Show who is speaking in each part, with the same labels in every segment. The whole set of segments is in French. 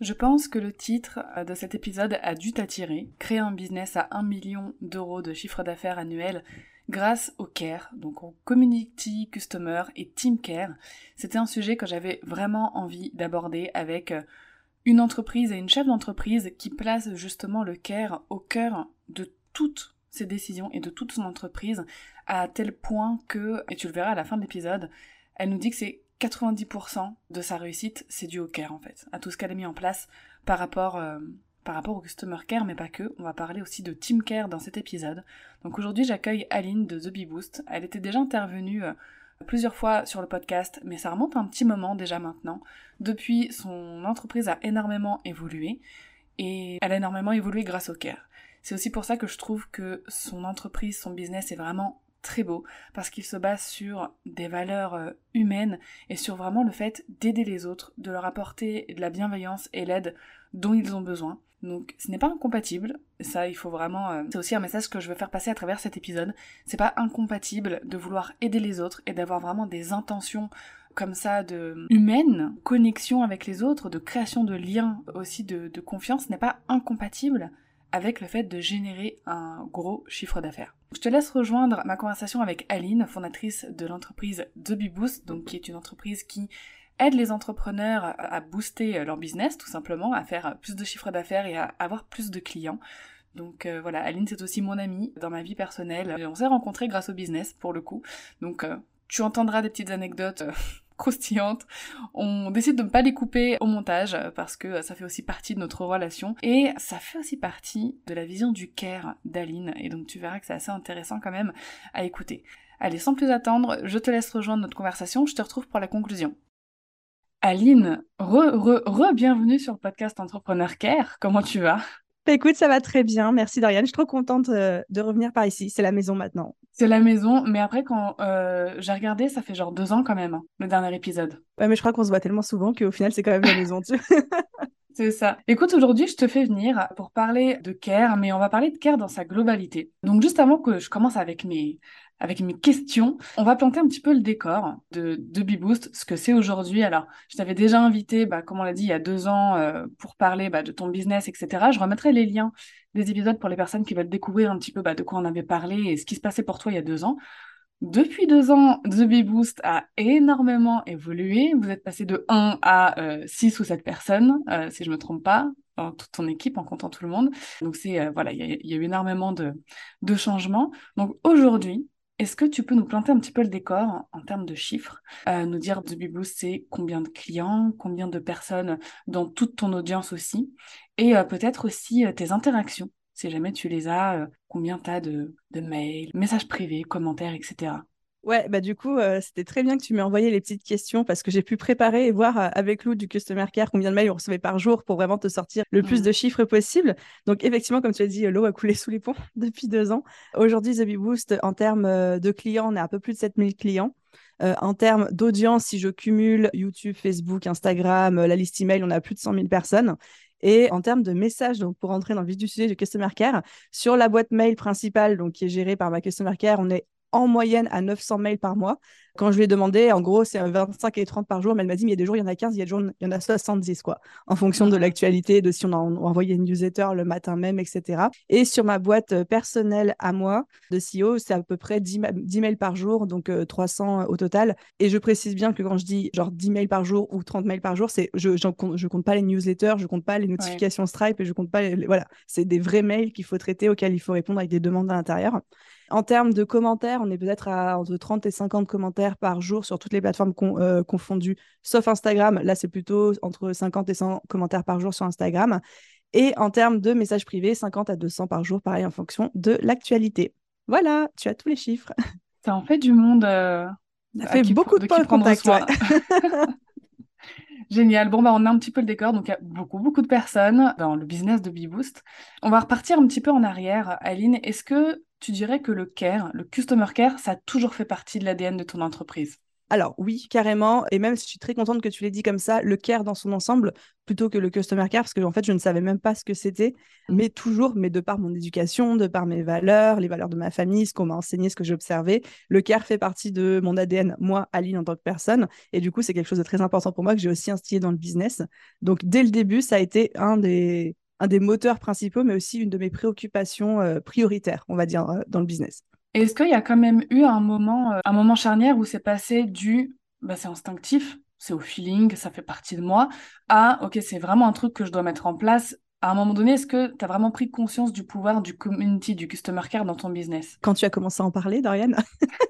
Speaker 1: Je pense que le titre euh, de cet épisode a dû t'attirer. Créer un business à 1 million d'euros de chiffre d'affaires annuel grâce au care, donc au community customer et team care. C'était un sujet que j'avais vraiment envie d'aborder avec euh, une entreprise et une chef d'entreprise qui place justement le care au cœur de toutes ses décisions et de toute son entreprise à tel point que, et tu le verras à la fin de l'épisode, elle nous dit que c'est 90% de sa réussite, c'est dû au care en fait, à tout ce qu'elle a mis en place par rapport, euh, par rapport au customer care, mais pas que. On va parler aussi de team care dans cet épisode. Donc aujourd'hui, j'accueille Aline de The Bee Boost. Elle était déjà intervenue euh, plusieurs fois sur le podcast, mais ça remonte un petit moment déjà maintenant. Depuis, son entreprise a énormément évolué et elle a énormément évolué grâce au care. C'est aussi pour ça que je trouve que son entreprise, son business est vraiment très beau parce qu'il se base sur des valeurs euh, humaines et sur vraiment le fait d'aider les autres, de leur apporter de la bienveillance et l'aide dont ils ont besoin. Donc ce n'est pas incompatible, ça il faut vraiment... Euh, c'est aussi un message que je veux faire passer à travers cet épisode. C'est pas incompatible de vouloir aider les autres et d'avoir vraiment des intentions comme ça de humaine, connexion avec les autres, de création de liens aussi de, de confiance n'est pas incompatible avec le fait de générer un gros chiffre d'affaires. Je te laisse rejoindre ma conversation avec Aline, fondatrice de l'entreprise The Boost, donc qui est une entreprise qui aide les entrepreneurs à booster leur business tout simplement, à faire plus de chiffre d'affaires et à avoir plus de clients. Donc euh, voilà, Aline c'est aussi mon amie dans ma vie personnelle. On s'est rencontrés grâce au business pour le coup. Donc euh, tu entendras des petites anecdotes euh, croustillantes. On décide de ne pas les couper au montage parce que ça fait aussi partie de notre relation et ça fait aussi partie de la vision du care d'Aline et donc tu verras que c'est assez intéressant quand même à écouter. Allez, sans plus attendre, je te laisse rejoindre notre conversation, je te retrouve pour la conclusion. Aline, re, re, re, bienvenue sur le podcast Entrepreneur Care, comment tu vas?
Speaker 2: Écoute, ça va très bien. Merci Doriane. Je suis trop contente euh, de revenir par ici. C'est la maison maintenant.
Speaker 1: C'est la maison, mais après, quand euh, j'ai regardé, ça fait genre deux ans quand même, hein, le dernier épisode.
Speaker 2: Ouais, mais je crois qu'on se voit tellement souvent qu'au final, c'est quand même la maison.
Speaker 1: C'est ça. Écoute, aujourd'hui, je te fais venir pour parler de care, mais on va parler de care dans sa globalité. Donc, juste avant que je commence avec mes, avec mes questions. On va planter un petit peu le décor de, de Beboost, ce que c'est aujourd'hui. Alors, je t'avais déjà invité, bah, comme on l'a dit, il y a deux ans, euh, pour parler bah, de ton business, etc. Je remettrai les liens des épisodes pour les personnes qui veulent découvrir un petit peu bah, de quoi on avait parlé et ce qui se passait pour toi il y a deux ans. Depuis deux ans, The Beboost a énormément évolué. Vous êtes passé de 1 à euh, 6 ou 7 personnes, euh, si je me trompe pas, dans toute ton équipe, en comptant tout le monde. Donc c'est euh, voilà, il y, a eu énormément de changements. Donc aujourd'hui, est-ce que tu peux nous planter un petit peu le décor en, termes de chiffres, euh, nous dire de Biboost, c'est combien de clients, combien de personnes dans toute ton audience aussi, et euh, peut-être aussi euh, tes interactions, si jamais tu les as, combien tu as de, de mails, messages privés, commentaires, etc.
Speaker 2: Ouais, bah du coup, euh, c'était très bien que tu m'aies envoyé les petites questions parce que j'ai pu préparer et voir euh, avec Lou du Customer Care combien de mails on recevait par jour pour vraiment te sortir le plus de chiffres possible. Donc effectivement, comme tu as dit, l'eau a coulé sous les ponts depuis deux ans. Aujourd'hui, The Boost, en termes euh, de clients, on est à peu plus de 7000 clients. en termes d'audience, si je cumule YouTube, Facebook, Instagram, la liste email, on a plus de 100 000 personnes. Et en termes de messages, donc pour entrer dans le vif du sujet du Customer Care, sur la boîte mail principale, donc qui est gérée par ma Customer Care, on est en moyenne à 900 mails par mois. Quand je lui ai demandé, en gros, c'est 25 et 30 par jour, mais elle m'a dit, mais il y a des jours, il y en a 15, il y a des jours, il y en a 70, quoi, en fonction de l'actualité, de si on a envoyé une newsletter le matin même, etc. Et sur ma boîte euh, personnelle à moi de CEO, c'est à peu près 10, mails par jour, donc 300 euh, au total. Et je précise bien que quand je dis genre 10 mails par jour ou 30 mails par jour, c'est je, compte, je compte pas les newsletters, je compte pas les notifications Stripe et je compte pas les, voilà, c'est des vrais mails qu'il faut traiter auxquels il faut répondre avec des demandes à l'intérieur. En termes de commentaires, on est peut-être à entre 30 et 50 commentaires par jour sur toutes les plateformes euh, confondues, sauf Instagram. Là, c'est plutôt entre 50 et 100 commentaires par jour sur Instagram. Et en termes de messages privés, 50 à 200 par jour, pareil, en fonction de l'actualité. Voilà, tu as tous les chiffres.
Speaker 1: Ça en fait du monde. Euh,
Speaker 2: Ça fait beaucoup de, points de contact.
Speaker 1: Génial. Bon, bah, on a un petit peu le décor. Donc, il y a beaucoup, beaucoup de personnes dans le business de BeBoost. On va repartir un petit peu en arrière. Aline, est-ce que tu dirais que le care, le customer care, ça a toujours fait partie de l'ADN de ton entreprise?
Speaker 2: Alors oui, carrément. Et même, je suis très contente que tu l'aies dit comme ça, le care dans son ensemble, plutôt que le customer care, parce que en fait, je ne savais même pas ce que c'était. Mmh. Mais toujours, mais de par mon éducation, de par mes valeurs, les valeurs de ma famille, ce qu'on m'a enseigné, ce que j'ai observé, le care fait partie de mon ADN, moi, Aline, en tant que personne. Et du coup, c'est quelque chose de très important pour moi que j'ai aussi instillé dans le business. Donc, dès le début, ça a été un des, un des moteurs principaux, mais aussi une de mes préoccupations euh, prioritaires, on va dire, euh, dans le business.
Speaker 1: Est-ce qu'il y a quand même eu un moment, euh, un moment charnière où c'est passé du bah, c'est instinctif, c'est au feeling, ça fait partie de moi, à ok, c'est vraiment un truc que je dois mettre en place. À un moment donné, est-ce que tu as vraiment pris conscience du pouvoir du community, du customer care dans ton business?
Speaker 2: Quand tu as commencé à en parler, Dorian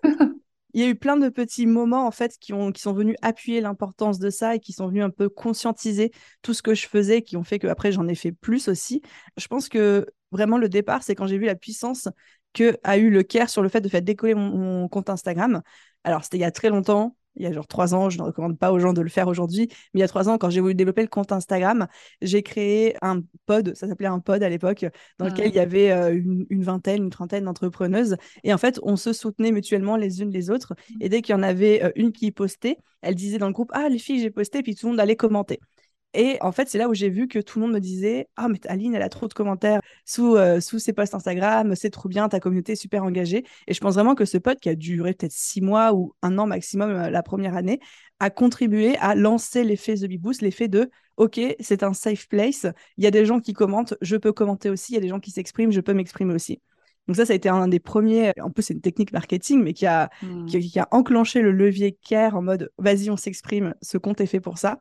Speaker 2: il y a eu plein de petits moments en fait qui, ont, qui sont venus appuyer l'importance de ça et qui sont venus un peu conscientiser tout ce que je faisais, qui ont fait qu'après j'en ai fait plus aussi. Je pense que vraiment le départ, c'est quand j'ai vu la puissance que a eu le care sur le fait de faire décoller mon, compte Instagram. Alors, c'était il y a très longtemps, il y a genre trois ans, je ne recommande pas aux gens de le faire aujourd'hui, mais il y a trois ans, quand j'ai voulu développer le compte Instagram, j'ai créé un pod, ça s'appelait un pod à l'époque, dans lequel il y avait euh, une, vingtaine, une trentaine d'entrepreneuses. Et en fait, on se soutenait mutuellement les unes les autres. Mmh. Et dès qu'il y en avait euh, une qui postait, elle disait dans le groupe Ah, les filles, j'ai posté, puis tout le monde allait commenter. Et en fait, c'est là où j'ai vu que tout le monde me disait Ah, mais Aline, elle a trop de commentaires sous, euh, sous ses posts Instagram, c'est trop bien, ta communauté est super engagée. Et je pense vraiment que ce pote, qui a duré peut-être six mois ou un an maximum euh, la première année, a contribué à lancer l'effet The Big Boost, l'effet de OK, c'est un safe place, il y a des gens qui commentent, je peux commenter aussi, il y a des gens qui s'expriment, je peux m'exprimer aussi. Donc ça, ça a été un des premiers, en plus c'est une technique marketing, mais qui a, qui, qui, a enclenché le levier care en mode vas-y, on s'exprime, ce compte est fait pour ça.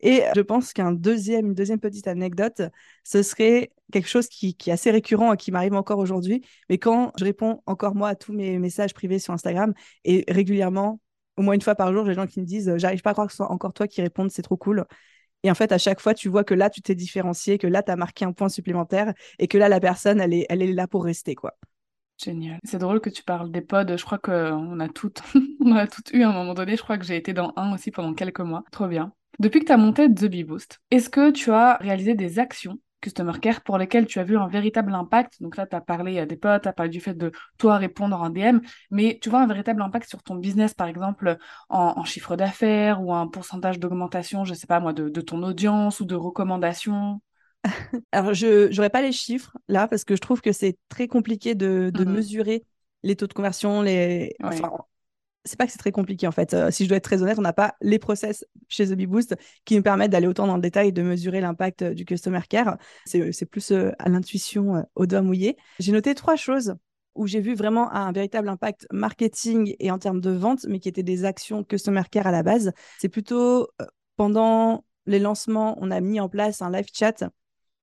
Speaker 2: Et je pense qu'un deuxième, petite anecdote, ce serait quelque chose qui, est assez récurrent et qui m'arrive encore aujourd'hui. Mais quand je réponds encore moi à tous mes messages privés sur Instagram et régulièrement, au moins une fois par jour, j'ai des gens qui me disent J'arrive pas à croire que ce soit encore toi qui réponds, c'est trop cool. Et en fait, à chaque fois, tu vois que là, tu t'es différencié, que là, tu as marqué un point supplémentaire et que là, la personne, elle est, elle est là pour rester, quoi.
Speaker 1: Génial. C'est drôle que tu parles des pods. Je crois qu'on a toutes, on a toutes eu à un moment donné. Je crois que j'ai été dans un aussi pendant quelques mois. Trop bien. Depuis que tu as monté The Bee Boost, est-ce que tu as réalisé des actions Customer Care pour lesquelles tu as vu un véritable impact? Donc là, tu as parlé des potes, tu as parlé du fait de toi répondre en DM, mais tu vois un véritable impact sur ton business, par exemple, en, chiffre d'affaires ou un pourcentage d'augmentation, je sais pas moi, de, ton audience ou de recommandations?
Speaker 2: Alors, je n'aurais pas les chiffres là parce que je trouve que c'est très compliqué de, mmh mesurer les taux de conversion, les c'est pas que c'est très compliqué en fait. Euh, si je dois être très honnête, on n'a pas les process chez The Boost qui nous permettent d'aller autant dans le détail et de mesurer l'impact euh, du customer care. C'est euh, plus à l'intuition, au doigt mouillé. J'ai noté trois choses où j'ai vu vraiment un véritable impact marketing et en termes de vente, mais qui étaient des actions customer care à la base. C'est plutôt pendant les lancements, on a mis en place un live chat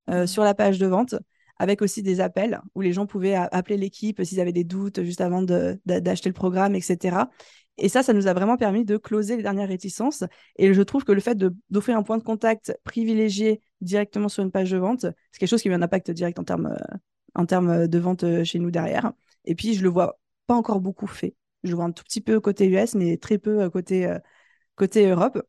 Speaker 2: mmh. sur la page de vente avec aussi des appels où les gens pouvaient appeler l'équipe s'ils avaient des doutes juste avant d'acheter le programme, etc. Et ça, ça nous a vraiment permis de closer les dernières réticences. Et je trouve que le fait d'offrir un point de contact privilégié directement sur une page de vente, c'est quelque chose qui a un impact direct en termes, euh, en termes de vente euh, chez nous derrière. Et puis, je le vois pas encore beaucoup fait. Je le vois un tout petit peu côté US, mais très peu euh, côté, côté Europe.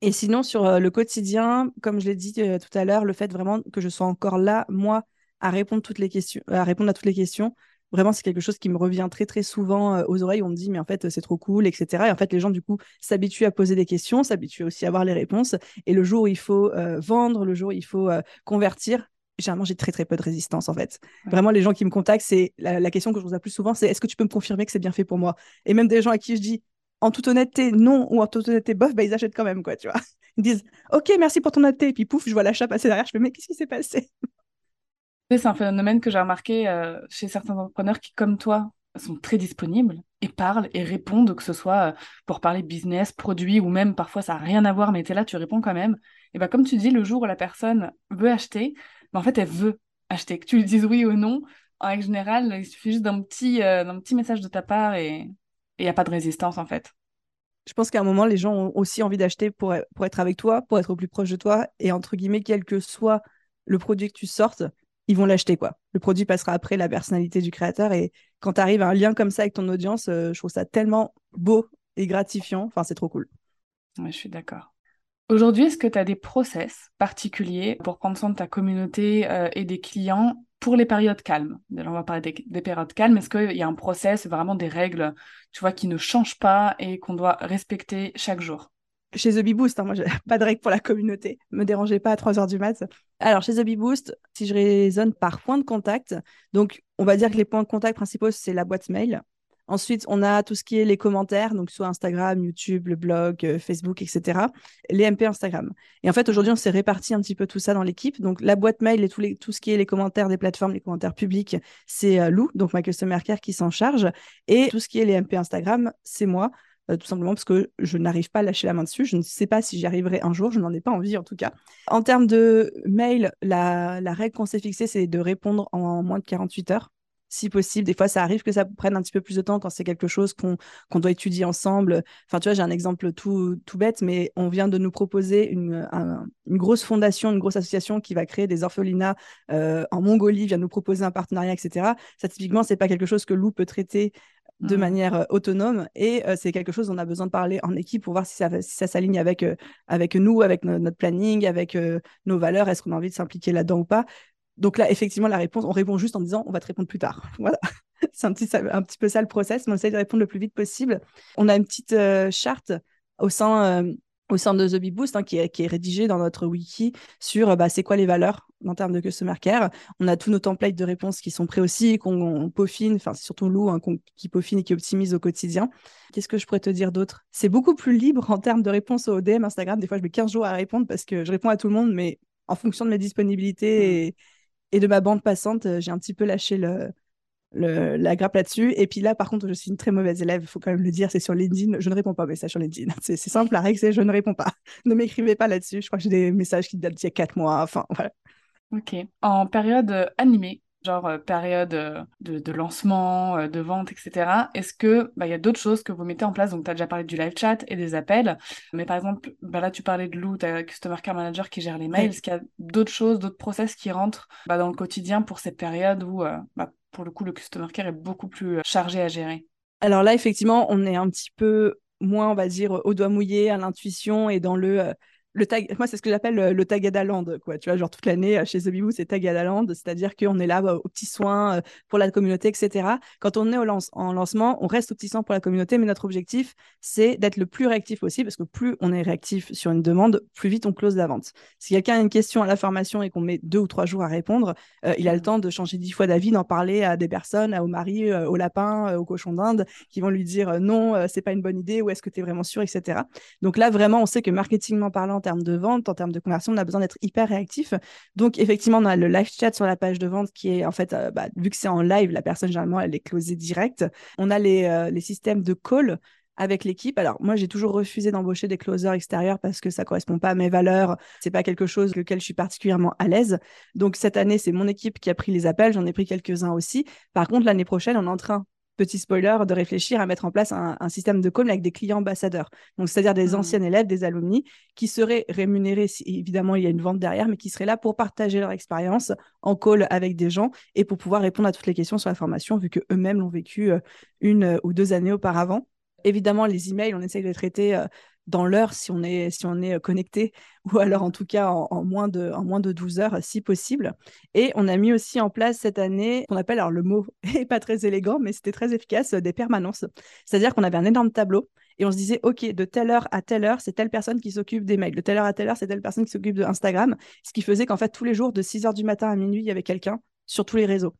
Speaker 2: Et sinon, sur le quotidien, comme je l'ai dit tout à l'heure, le fait vraiment que je sois encore là, moi, à répondre, toutes les questions, à répondre à toutes les questions. Vraiment, c'est quelque chose qui me revient très, très souvent euh, aux oreilles. On me dit, mais en fait, c'est trop cool, etc. Et en fait, les gens, du coup, s'habituent à poser des questions, s'habituent aussi à avoir les réponses. Et le jour où il faut euh, vendre, le jour où il faut euh, convertir, généralement, j'ai très, très peu de résistance, en fait. Vraiment, les gens qui me contactent, c'est la, question que je vous ai plus souvent, c'est est-ce que tu peux me confirmer que c'est bien fait pour moi? Et même des gens à qui je dis, en toute honnêteté, non, ou en toute honnêteté, bof, bah, ils achètent quand même, quoi, tu vois. Ils disent, OK, merci pour ton honnêteté. Et puis, pouf, je vois l'achat passer derrière. Je fais, mais qu'est-ce qui s'est passé?
Speaker 1: C'est un phénomène que j'ai remarqué euh, chez certains entrepreneurs qui, comme toi, sont très disponibles et parlent et répondent, que ce soit euh, pour parler business, produit ou même parfois ça n'a rien à voir, mais tu es là, tu réponds quand même. Et bien, comme tu dis, le jour où la personne veut acheter, ben, en fait, elle veut acheter. Que tu lui dises oui ou non, en règle générale, il suffit juste d'un petit, euh, message de ta part et il n'y a pas de résistance en fait.
Speaker 2: Je pense qu'à un moment, les gens ont aussi envie d'acheter pour, pour être avec toi, pour être au plus proche de toi et entre guillemets, quel que soit le produit que tu sortes, ils vont l'acheter quoi. Le produit passera après la personnalité du créateur et quand tu arrives à un lien comme ça avec ton audience, euh, je trouve ça tellement beau et gratifiant. Enfin, c'est trop cool.
Speaker 1: Ouais, je suis d'accord. Aujourd'hui, est-ce que tu as des process particuliers pour prendre soin de ta communauté euh, et des clients pour les périodes calmes? On va parler des, périodes calmes. Est-ce qu'il y a un process, vraiment des règles, tu vois, qui ne changent pas et qu'on doit respecter chaque jour?
Speaker 2: Chez The Bee Boost, hein, moi, pas de règles pour la communauté. Me dérangez pas à 3 heures du mat. Alors, chez The Bee Boost, si je raisonne par point de contact, donc on va dire que les points de contact principaux, c'est la boîte mail. Ensuite, on a tout ce qui est les commentaires, donc soit Instagram, YouTube, le blog, euh, Facebook, etc. Les MP Instagram. Et en fait, aujourd'hui, on s'est réparti un petit peu tout ça dans l'équipe. Donc, la boîte mail et tout, ce qui est les commentaires des plateformes, les commentaires publics, c'est euh, Lou, donc ma customer care, qui s'en charge. Et tout ce qui est les MP Instagram, c'est moi. Euh, tout simplement parce que je n'arrive pas à lâcher la main dessus. Je ne sais pas si j'y arriverai un jour, je n'en ai pas envie en tout cas. En termes de mail, la, la règle qu'on s'est fixée, c'est de répondre en moins de 48 heures si possible. Des fois, ça arrive que ça prenne un petit peu plus de temps quand c'est quelque chose qu'on doit étudier ensemble. Enfin, tu vois, j'ai un exemple tout, tout bête, mais on vient de nous proposer une, une grosse fondation, une grosse association qui va créer des orphelinats euh, en Mongolie, vient nous proposer un partenariat, etc. Ça, typiquement, c'est pas quelque chose que Lou peut traiter de mmh. manière autonome et c'est quelque chose dont on a besoin de parler en équipe pour voir si ça, si ça s'aligne avec, avec nous, avec notre planning, avec nos valeurs, est-ce qu'on a envie de s'impliquer là-dedans ou pas? Donc là, effectivement, la réponse, on répond juste en disant on va te répondre plus tard. Voilà. c'est un petit, un petit peu ça le process, mais on essaie de répondre le plus vite possible. On a une petite euh, charte au sein, euh, au sein de The Big Boost hein, qui, est, qui, est, rédigée dans notre wiki sur bah, c'est quoi les valeurs en termes de customer care. On a tous nos templates de réponses qui sont prêts aussi, qu'on peaufine, enfin c'est surtout Lou hein, qui peaufine et qui optimise au quotidien. Qu'est-ce que je pourrais te dire d'autre? C'est beaucoup plus libre en termes de réponses au DM Instagram. Des fois, je mets 15 jours à répondre parce que je réponds à tout le monde, mais en fonction de mes disponibilités mmh. et et de ma bande passante, euh, j'ai un petit peu lâché le, la grappe là-dessus. Et puis là, par contre, je suis une très mauvaise élève, il faut quand même le dire, c'est sur LinkedIn. Je ne réponds pas aux messages sur LinkedIn. C'est simple, la règle, c'est je ne réponds pas. ne m'écrivez pas là-dessus. Je crois que j'ai des messages qui datent d'il y a quatre mois. Enfin, voilà.
Speaker 1: Ok. En période euh, animée, genre euh, période euh, de, lancement, euh, de vente, etc. Est-ce que bah, y a d'autres choses que vous mettez en place? Donc, tu as déjà parlé du live chat et des appels, mais par exemple, bah, là, tu parlais de Lou, ta Customer Care Manager qui gère les mails. Est-ce qu'il y a d'autres choses, d'autres process qui rentrent bah, dans le quotidien pour cette période où, pour le coup, le Customer Care est beaucoup plus chargé à gérer.
Speaker 2: Alors là, effectivement, on est un petit peu moins, on va dire, au doigt mouillé, à l'intuition et dans le le tag, moi, c'est ce que j'appelle le, le Tagada Land, quoi. Tu vois, genre toute l'année euh, chez The Bibou, c'est Tagada Land, c'est-à-dire qu'on est là bah, aux petits soins euh, pour la communauté, etc. Quand on est au lance en lancement, on reste aux petits soins pour la communauté, mais notre objectif, c'est d'être le plus réactif possible, parce que plus on est réactif sur une demande, plus vite on close la vente. Si quelqu'un a une question à la formation et qu'on met deux ou trois jours à répondre, euh, il a le temps de changer dix fois d'avis, d'en parler à des personnes, au mari, au lapin, au cochon d'Inde, qui vont lui dire non, c'est pas une bonne idée, ou est-ce que tu es vraiment sûr, etc. Donc là, vraiment, on sait que marketingment parlant, termes de vente, en termes de conversion, on a besoin d'être hyper réactif. Donc, effectivement, on a le live chat sur la page de vente qui est en fait, euh, bah, vu que c'est en live, la personne généralement, elle est closée direct. On a les, euh, les systèmes de call avec l'équipe. Alors moi, j'ai toujours refusé d'embaucher des closers extérieurs parce que ça correspond pas à mes valeurs. C'est pas quelque chose lequel je suis particulièrement à l'aise. Donc cette année, c'est mon équipe qui a pris les appels. J'en ai pris quelques-uns aussi. Par contre, l'année prochaine, on est en train petit spoiler, de réfléchir à mettre en place un, système de com avec des clients ambassadeurs. Donc, c'est-à-dire des mmh. anciens élèves, des alumni, qui seraient rémunérés, si, évidemment, il y a une vente derrière, mais qui seraient là pour partager leur expérience en call avec des gens et pour pouvoir répondre à toutes les questions sur la formation, vu qu'eux-mêmes l'ont vécu euh, une ou deux années auparavant. Évidemment, les emails, on essaye de les traiter euh, dans l'heure si on est, si on est euh, connecté, ou alors en tout cas en, moins de, en moins de 12 heures si possible. Et on a mis aussi en place cette année, qu'on appelle, alors le mot n'est pas très élégant, mais c'était très efficace, des permanences. C'est-à-dire qu'on avait un énorme tableau et on se disait, OK, de telle heure à telle heure, c'est telle personne qui s'occupe des mails, de telle heure à telle heure, c'est telle personne qui s'occupe de Instagram, ce qui faisait qu'en fait, tous les jours, de 6 heures du matin à minuit, il y avait quelqu'un sur tous les réseaux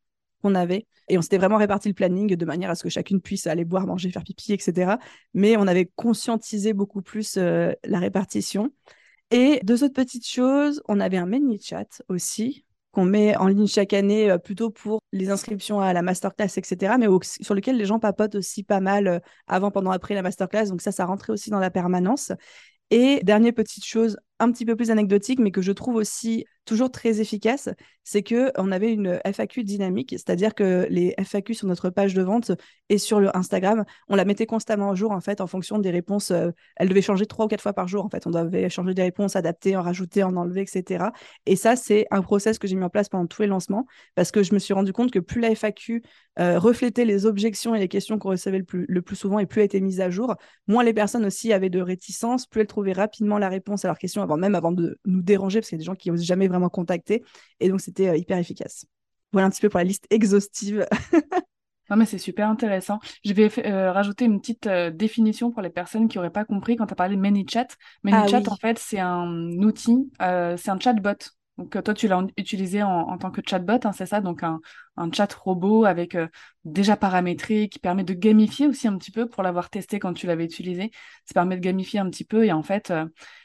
Speaker 2: qu'on avait. Et on s'était vraiment réparti le planning de manière à ce que chacune puisse aller boire, manger, faire pipi, etc. Mais on avait conscientisé beaucoup plus euh, la répartition. Et deux autres petites choses, on avait un mini chat aussi qu'on met en ligne chaque année euh, plutôt pour les inscriptions à la masterclass, etc. Mais sur lequel les gens papotent aussi pas mal euh, avant, pendant, après la masterclass. Donc ça, ça rentrait aussi dans la permanence. Et dernière petite chose un petit peu plus anecdotique, mais que je trouve aussi toujours très efficace, c'est que on avait une FAQ dynamique, c'est-à-dire que les FAQ sur notre page de vente et sur le Instagram, on la mettait constamment à jour en fait en fonction des réponses. Euh, elle devait changer trois ou quatre fois par jour en fait. On devait changer des réponses, adapter, en rajouter, en enlever, etc. Et ça, c'est un process que j'ai mis en place pendant tous les lancements parce que je me suis rendu compte que plus la FAQ euh, reflétait les objections et les questions qu'on recevait le plus, le plus souvent et plus elle était mise à jour, moins les personnes aussi avaient de réticence, plus elles trouvaient rapidement la réponse à leurs questions avant même avant de nous déranger parce qu'il y a des gens qui n'osent jamais vraiment contacter. Et donc, c'était euh, hyper efficace. Voilà un petit peu pour la liste exhaustive.
Speaker 1: Non, mais c'est super intéressant. Je vais euh, rajouter une petite euh, définition pour les personnes qui n'auraient pas compris quand tu as parlé de ManyChat. ManyChat, ah en fait, c'est un outil, c'est un chatbot. Donc, toi, tu l'as utilisé en, tant que chatbot, hein, c'est ça? Donc, un, un, chat robot avec déjà paramétré qui permet de gamifier aussi un petit peu pour l'avoir testé quand tu l'avais utilisé. Ça permet de gamifier un petit peu et en fait,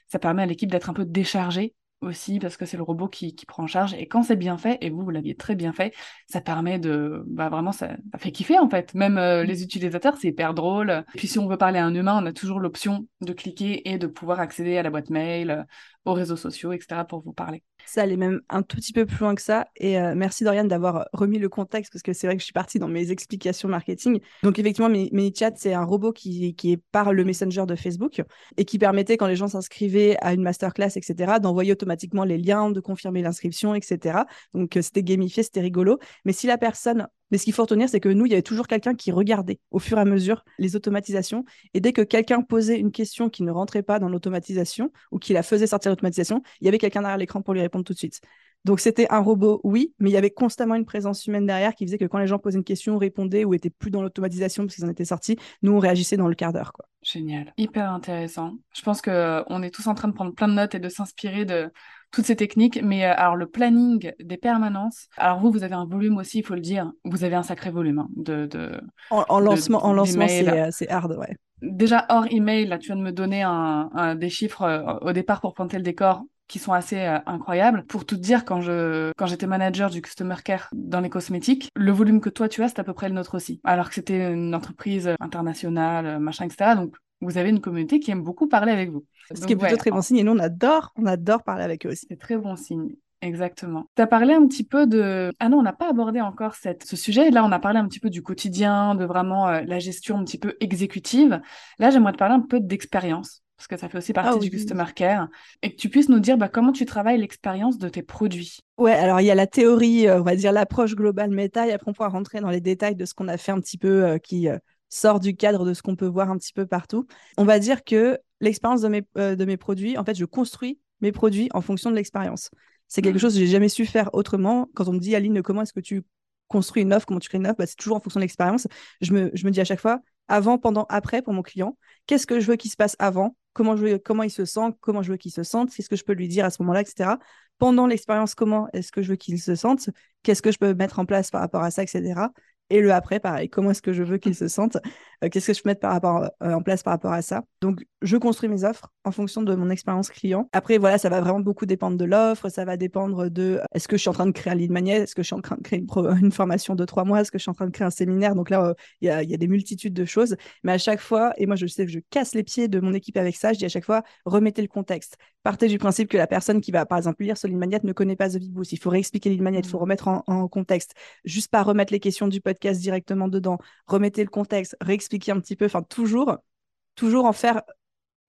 Speaker 1: ça permet à l'équipe d'être un peu déchargée aussi parce que c'est le robot qui, qui, prend en charge. Et quand c'est bien fait et vous vous l'aviez très bien fait ça permet de bah vraiment ça, ça fait kiffer en fait. Même euh, les utilisateurs c'est hyper drôle. Et puis si on veut parler à un humain on a toujours l'option de cliquer et de pouvoir accéder à la boîte mail aux réseaux sociaux etc pour vous parler
Speaker 2: ça allait même un tout petit peu plus loin que ça. Et euh, merci Dorian d'avoir remis le contexte parce que c'est vrai que je suis partie dans mes explications marketing. Donc effectivement, ManyChat, c'est un robot qui, qui, est par le Messenger de Facebook et qui permettait quand les gens s'inscrivaient à une masterclass, etc., d'envoyer automatiquement les liens, de confirmer l'inscription, etc. Donc euh, c'était gamifié, c'était rigolo. Mais si la personne mais ce qu'il faut retenir, c'est que nous, il y avait toujours quelqu'un qui regardait au fur et à mesure les automatisations. Et dès que quelqu'un posait une question qui ne rentrait pas dans l'automatisation ou qui la faisait sortir l'automatisation, il y avait quelqu'un derrière l'écran pour lui répondre tout de suite. Donc c'était un robot, oui, mais il y avait constamment une présence humaine derrière qui faisait que quand les gens posaient une question, répondaient ou étaient plus dans l'automatisation parce qu'ils en étaient sortis, nous on réagissait dans le quart d'heure.
Speaker 1: Génial, hyper intéressant. Je pense qu'on euh, est tous en train de prendre plein de notes et de s'inspirer de toutes ces techniques. Mais euh, alors le planning des permanences, alors vous, vous avez un volume aussi, il faut le dire, vous avez un sacré volume hein, de, de,
Speaker 2: En, lancement, en lancement euh, c'est hard, ouais.
Speaker 1: Déjà hors email, là tu viens de me donner un, des chiffres au départ pour planter le décor qui sont assez euh, incroyables. Pour tout dire, quand je quand j'étais manager du customer care dans les cosmétiques, le volume que toi tu as, c'est à peu près le nôtre aussi. Alors que c'était une entreprise internationale, euh, machin, etc. Donc vous avez une communauté qui aime beaucoup parler avec vous.
Speaker 2: Ce qui est plutôt très bon signe. Et nous, on adore, on adore parler avec eux aussi.
Speaker 1: C'est très bon signe. Exactement. Tu as parlé un petit peu de... Ah non, on n'a pas abordé encore cette... ce sujet. Là, on a parlé un petit peu du quotidien, de vraiment euh, la gestion un petit peu exécutive. Là, j'aimerais te parler un peu d'expérience parce que ça fait aussi partie ah du customer care, et que tu puisses nous dire bah, comment tu travailles l'expérience de tes produits.
Speaker 2: Ouais, alors il y a la théorie, euh, on va dire l'approche globale méta, et après on pourra rentrer dans les détails de ce qu'on a fait un petit peu euh, qui euh, sort du cadre de ce qu'on peut voir un petit peu partout. On va dire que l'expérience de mes, de mes produits, en fait, je construis mes produits en fonction de l'expérience. C'est quelque mmh. chose que j'ai jamais su faire autrement. Quand on me dit, Aline, comment est-ce que tu construis une offre, comment tu crées une offre, bah, c'est toujours en fonction de l'expérience. Je me, je me dis à chaque fois, avant, pendant, après pour mon client, qu'est-ce que je veux qu'il se passe avant? Comment, je comment il se sent, comment je veux qu'il se sente, qu'est-ce que je peux lui dire à ce moment-là, etc. Pendant l'expérience, comment est-ce que je veux qu'il se sente, qu'est-ce que je peux mettre en place par rapport à ça, etc. Et le après, pareil, comment est-ce que je veux qu'il se sente euh, Qu'est-ce que je peux mettre par rapport, euh, en place par rapport à ça Donc, je construis mes offres en fonction de mon expérience client. Après, voilà, ça va vraiment beaucoup dépendre de l'offre, ça va dépendre de euh, est-ce que je suis en train de créer un lead magnet, est-ce que je suis en train de créer une, formation de trois mois, est-ce que je suis en train de créer un séminaire. Donc là, il y, a, y, a, des multitudes de choses. Mais à chaque fois, et moi, je sais que je casse les pieds de mon équipe avec ça, je dis à chaque fois, remettez le contexte. Partez du principe que la personne qui va, par exemple, lire ce lead magnet ne connaît pas The Big Boost. Il faut réexpliquer le lead magnet, il faut mmh. remettre en, en contexte. Juste pas remettre les questions du podcast directement de dedans, remettez le contexte, réexpliquer un petit peu, enfin toujours, toujours en faire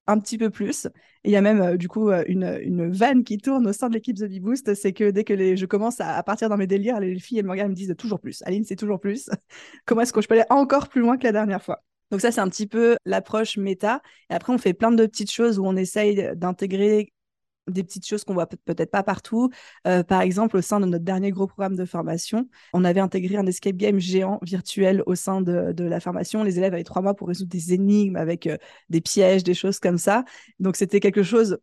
Speaker 2: un petit peu plus. Il y a même euh, du coup euh, une, une, vanne qui tourne au sein de l'équipe The Bee Boost, c'est que dès que je commence à, partir dans mes délires, les filles elles me regardent me disent toujours plus. Aline, c'est toujours plus. Comment est-ce que je peux aller encore plus loin que la dernière fois? Donc ça, c'est un petit peu l'approche méta. Et après, on fait plein de petites choses où on essaye d'intégrer des petites choses qu'on voit peut-être pas partout. Euh, par exemple, au sein de notre dernier gros programme de formation, on avait intégré un escape game géant virtuel au sein de, la formation. Les élèves avaient trois mois pour résoudre des énigmes avec euh, des pièges, des choses comme ça. Donc, c'était quelque chose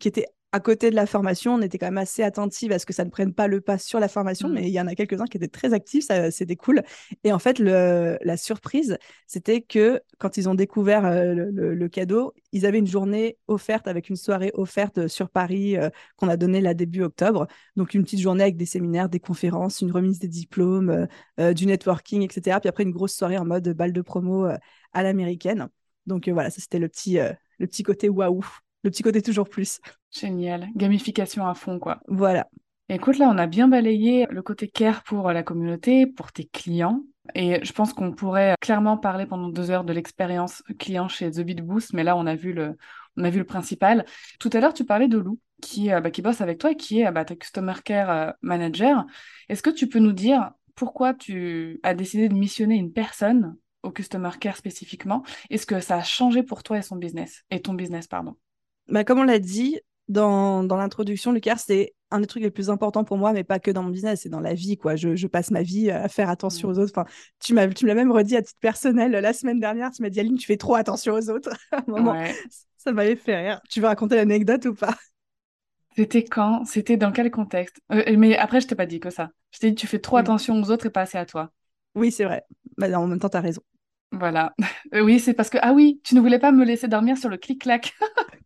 Speaker 2: qui était à côté de la formation, on était quand même assez attentive à ce que ça ne prenne pas le pas sur la formation, mmh. mais il y en a quelques-uns qui étaient très actifs, c'était cool. Et en fait, le, la surprise, c'était que quand ils ont découvert euh, le, cadeau, ils avaient une journée offerte avec une soirée offerte sur Paris euh, qu'on a donnée là début octobre. Donc une petite journée avec des séminaires, des conférences, une remise des diplômes, euh, du networking, etc. Puis après une grosse soirée en mode balle de promo à l'américaine. Donc voilà, ça c'était le petit, le petit côté waouh le petit côté toujours plus.
Speaker 1: Génial. Gamification à fond, quoi.
Speaker 2: Voilà.
Speaker 1: Écoute, là, on a bien balayé le côté care pour la communauté, pour tes clients. Et je pense qu'on pourrait clairement parler pendant deux heures de l'expérience client chez The Beat Boost, mais là, on a vu le, on a vu le principal. Tout à l'heure, tu parlais de Lou, qui, euh, bah, qui bosse avec toi et qui est bah, ta Customer Care euh, Manager. Est-ce que tu peux nous dire pourquoi tu as décidé de missionner une personne au Customer Care spécifiquement? Est-ce que ça a changé pour toi et son business Et ton business, pardon?
Speaker 2: Bah, Comme on l'a dit dans, dans l'introduction, le care, c'est un des trucs les plus importants pour moi, mais pas que dans mon business, c'est dans la vie. quoi. Je, je, passe ma vie à faire attention mmh. aux autres. Enfin, tu, m'as, tu me l'as même redit à titre personnel la semaine dernière. Tu m'as dit, Aline, tu fais trop attention aux autres. à un moment, ça m'avait fait rire. Tu veux raconter l'anecdote ou pas?
Speaker 1: C'était quand? C'était dans quel contexte? Euh, Mais après, je t'ai pas dit que ça. Je t'ai dit, tu fais trop attention aux autres et pas assez à toi.
Speaker 2: Oui, c'est vrai. Bah, en même temps, tu as raison.
Speaker 1: Voilà. Euh, oui, c'est parce que, ah oui, tu ne voulais pas me laisser dormir sur le clic-clac.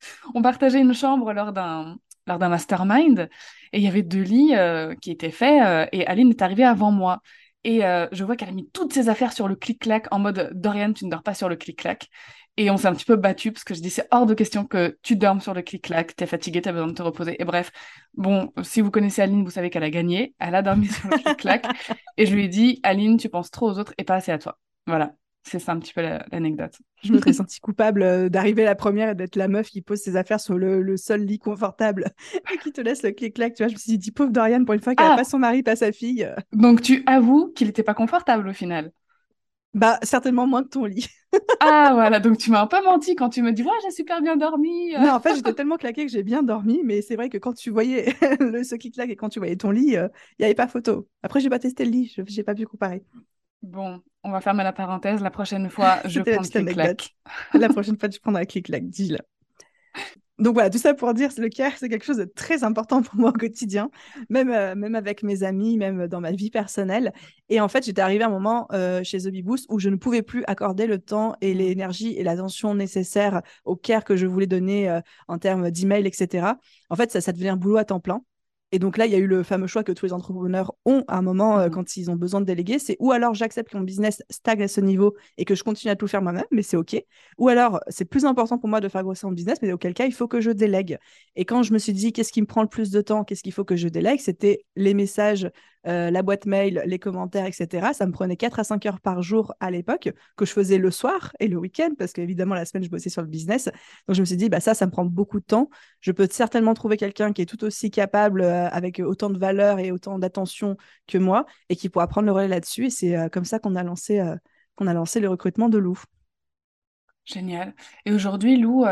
Speaker 1: On partageait une chambre lors d'un lors d'un mastermind et il y avait deux lits euh, qui étaient faits et Aline est arrivée avant moi. Et je vois qu'elle a mis toutes ses affaires sur le clic-clac en mode Dorian, tu ne dors pas sur le clic-clac. Et on s'est un petit peu battu parce que je dis c'est hors de question que tu dormes sur le clic-clac, t'es fatigué, t'as besoin de te reposer. Et bref, bon, si vous connaissez Aline, vous savez qu'elle a gagné. Elle a dormi sur le clic-clac. et je lui ai dit, Aline, tu penses trop aux autres et pas assez à toi. Voilà. C'est ça un petit peu l'anecdote.
Speaker 2: je me serais sentie coupable euh, d'arriver la première et d'être la meuf qui pose ses affaires sur le, seul lit confortable et qui te laisse le clic-clac. Tu vois, je me suis dit, pauvre Dorian, pour une fois qu'elle n'a ah pas son mari, pas sa fille.
Speaker 1: Donc tu avoues qu'il n'était pas confortable au final?
Speaker 2: Bah, certainement moins que ton lit.
Speaker 1: ah, voilà, donc tu m'as un peu menti quand tu me dis, ouais, j'ai super bien dormi.
Speaker 2: non, en fait, j'étais tellement claquée que j'ai bien dormi, mais c'est vrai que quand tu voyais le, ce claque et quand tu voyais ton lit, il euh, n'y avait pas photo. Après, j'ai pas testé le lit, je n'ai pas pu comparer.
Speaker 1: Bon, on va fermer la parenthèse. La prochaine fois, je prends le clic-clac.
Speaker 2: la prochaine fois, tu prendras le clic-clac, dis-le. Donc voilà, tout ça pour dire, le care, c'est quelque chose de très important pour moi au quotidien, même, euh, même avec mes amis, même dans ma vie personnelle. Et en fait, j'étais arrivée à un moment euh, chez The Boost où je ne pouvais plus accorder le temps et l'énergie et l'attention nécessaires au care que je voulais donner euh, en termes d'email, etc. En fait, ça, ça devenait un boulot à temps plein. Et donc là, il y a eu le fameux choix que tous les entrepreneurs ont à un moment euh, mmh quand ils ont besoin de déléguer. C'est ou alors j'accepte que mon business stagne à ce niveau et que je continue à tout faire moi-même, mais c'est OK. Ou alors c'est plus important pour moi de faire grossir mon business, mais auquel cas il faut que je délègue. Et quand je me suis dit qu'est-ce qui me prend le plus de temps, qu'est-ce qu'il faut que je délègue, c'était les messages euh, la boîte mail, les commentaires, etc. Ça me prenait 4 à 5 heures par jour à l'époque, que je faisais le soir et le week-end, parce qu'évidemment, la semaine, je bossais sur le business. Donc, je me suis dit, bah, ça, ça me prend beaucoup de temps. Je peux certainement trouver quelqu'un qui est tout aussi capable, euh, avec autant de valeur et autant d'attention que moi, et qui pourra prendre le relais là-dessus. Et c'est euh, comme ça qu'on a, lancé, qu'on a lancé le recrutement de Lou.
Speaker 1: Génial. Et aujourd'hui, Lou,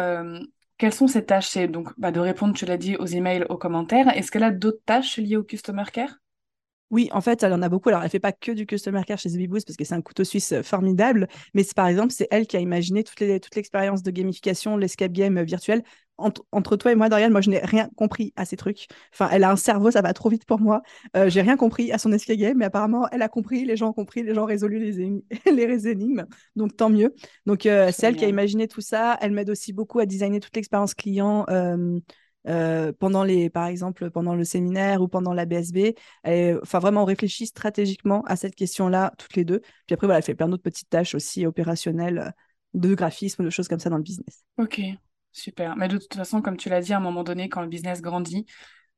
Speaker 1: quelles sont ses tâches? C'est donc bah, de répondre, tu l'as dit, aux emails, aux commentaires. Est-ce qu'elle a d'autres tâches liées au Customer Care?
Speaker 2: Oui, en fait, elle en a beaucoup. Alors, elle fait pas que du customer care chez The parce que c'est un couteau suisse euh, formidable. Mais par exemple, c'est elle qui a imaginé toute, l'expérience de gamification, l'escape game euh, virtuel. Entre, toi et moi, Dorian, moi, je n'ai rien compris à ces trucs. Enfin, elle a un cerveau, ça va trop vite pour moi. Euh, j'ai rien compris à son escape game, mais apparemment, elle a compris, les gens ont compris, les gens ont résolu les, les énigmes. Donc, tant mieux. Donc, c'est elle qui a imaginé tout ça. Elle m'aide aussi beaucoup à designer toute l'expérience client. Euh, pendant les, par exemple, pendant le séminaire ou pendant la BSB. Enfin, vraiment, on réfléchit stratégiquement à cette question-là, toutes les deux. Puis après, voilà, elle fait plein d'autres petites tâches aussi opérationnelles, euh, de graphisme, de choses comme ça dans le business.
Speaker 1: Ok, super. Mais de toute façon, comme tu l'as dit, à un moment donné, quand le business grandit,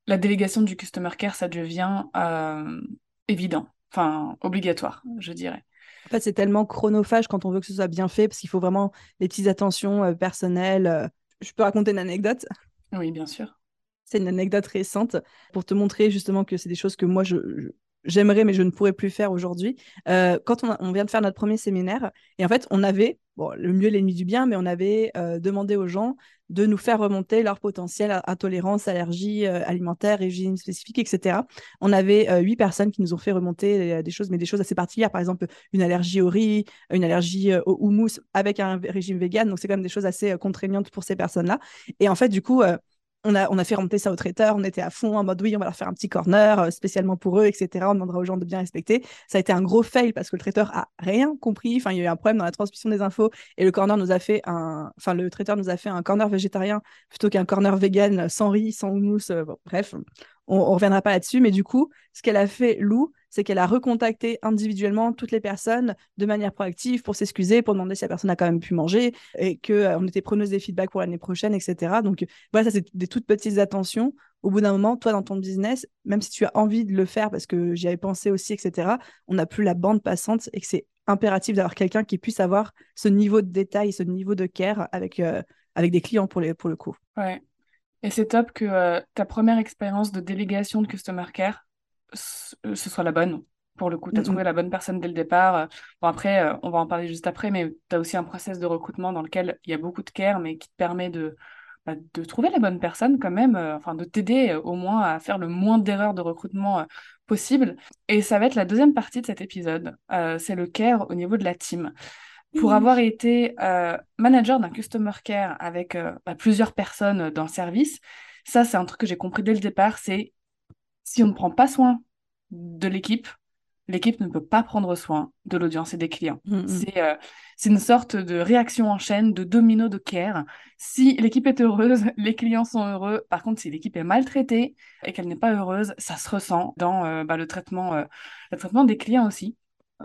Speaker 1: la délégation du customer care, ça devient euh, évident, enfin, obligatoire, je dirais.
Speaker 2: En fait, c'est tellement chronophage quand on veut que ce soit bien fait, parce qu'il faut vraiment des petites attentions personnelles. Je peux raconter une anecdote
Speaker 1: oui, bien sûr.
Speaker 2: C'est une anecdote récente pour te montrer justement que c'est des choses que moi, je, j'aimerais, mais je ne pourrais plus faire aujourd'hui. Euh, quand on, vient de faire notre premier séminaire, et en fait, on avait, bon, le mieux l'ennemi du bien, mais on avait euh, demandé aux gens de nous faire remonter leur potentiel intolérance, allergie euh, alimentaire, régime spécifique, etc. On avait huit personnes qui nous ont fait remonter des choses, mais des choses assez particulières, par exemple une allergie au riz, une allergie au houmous avec un régime vegan, donc c'est quand même des choses assez contraignantes pour ces personnes-là. Et en fait, du coup, on a, fait remonter ça au traiteur, on était à fond en mode oui, on va leur faire un petit corner euh, spécialement pour eux, etc. On demandera aux gens de bien respecter. Ça a été un gros fail parce que le traiteur a rien compris. Enfin, il y a eu un problème dans la transmission des infos et le corner nous a fait traiteur nous a fait un corner végétarien plutôt qu'un corner vegan sans riz, sans houmous. Euh, bref, on, on reviendra pas là-dessus. Mais du coup, ce qu'elle a fait, Lou, c'est qu'elle a recontacté individuellement toutes les personnes de manière proactive pour s'excuser, pour demander si la personne a quand même pu manger et qu'on euh, était preneuse des feedbacks pour l'année prochaine, etc. Donc voilà, ça c'est des toutes petites attentions. Au bout d'un moment, toi dans ton business, même si tu as envie de le faire parce que j'y avais pensé aussi, etc., on n'a plus la bande passante et que c'est impératif d'avoir quelqu'un qui puisse avoir ce niveau de détail, ce niveau de care avec, euh, des clients pour, pour le coup.
Speaker 1: Ouais. Et c'est top que euh, ta première expérience de délégation de Customer Care, ce soit la bonne. Pour le coup, tu as trouvé la bonne personne dès le départ. Bon, après, euh, on va en parler juste après, mais tu as aussi un process de recrutement dans lequel il y a beaucoup de care, mais qui te permet de, bah, de trouver la bonne personne quand même, enfin de t'aider au moins à faire le moins d'erreurs de recrutement possible. Et ça va être la deuxième partie de cet épisode. c'est le care au niveau de la team. Pour avoir été euh, manager d'un customer care avec euh, bah, plusieurs personnes dans le service, ça, c'est un truc que j'ai compris dès le départ, c'est si on ne prend pas soin de l'équipe, l'équipe ne peut pas prendre soin de l'audience et des clients. Mm, mm. Euh, c'est une sorte de réaction en chaîne, de domino de care. Si l'équipe est heureuse, les clients sont heureux. Par contre, si l'équipe est maltraitée et qu'elle n'est pas heureuse, ça se ressent dans bah, le, traitement, le traitement des clients aussi.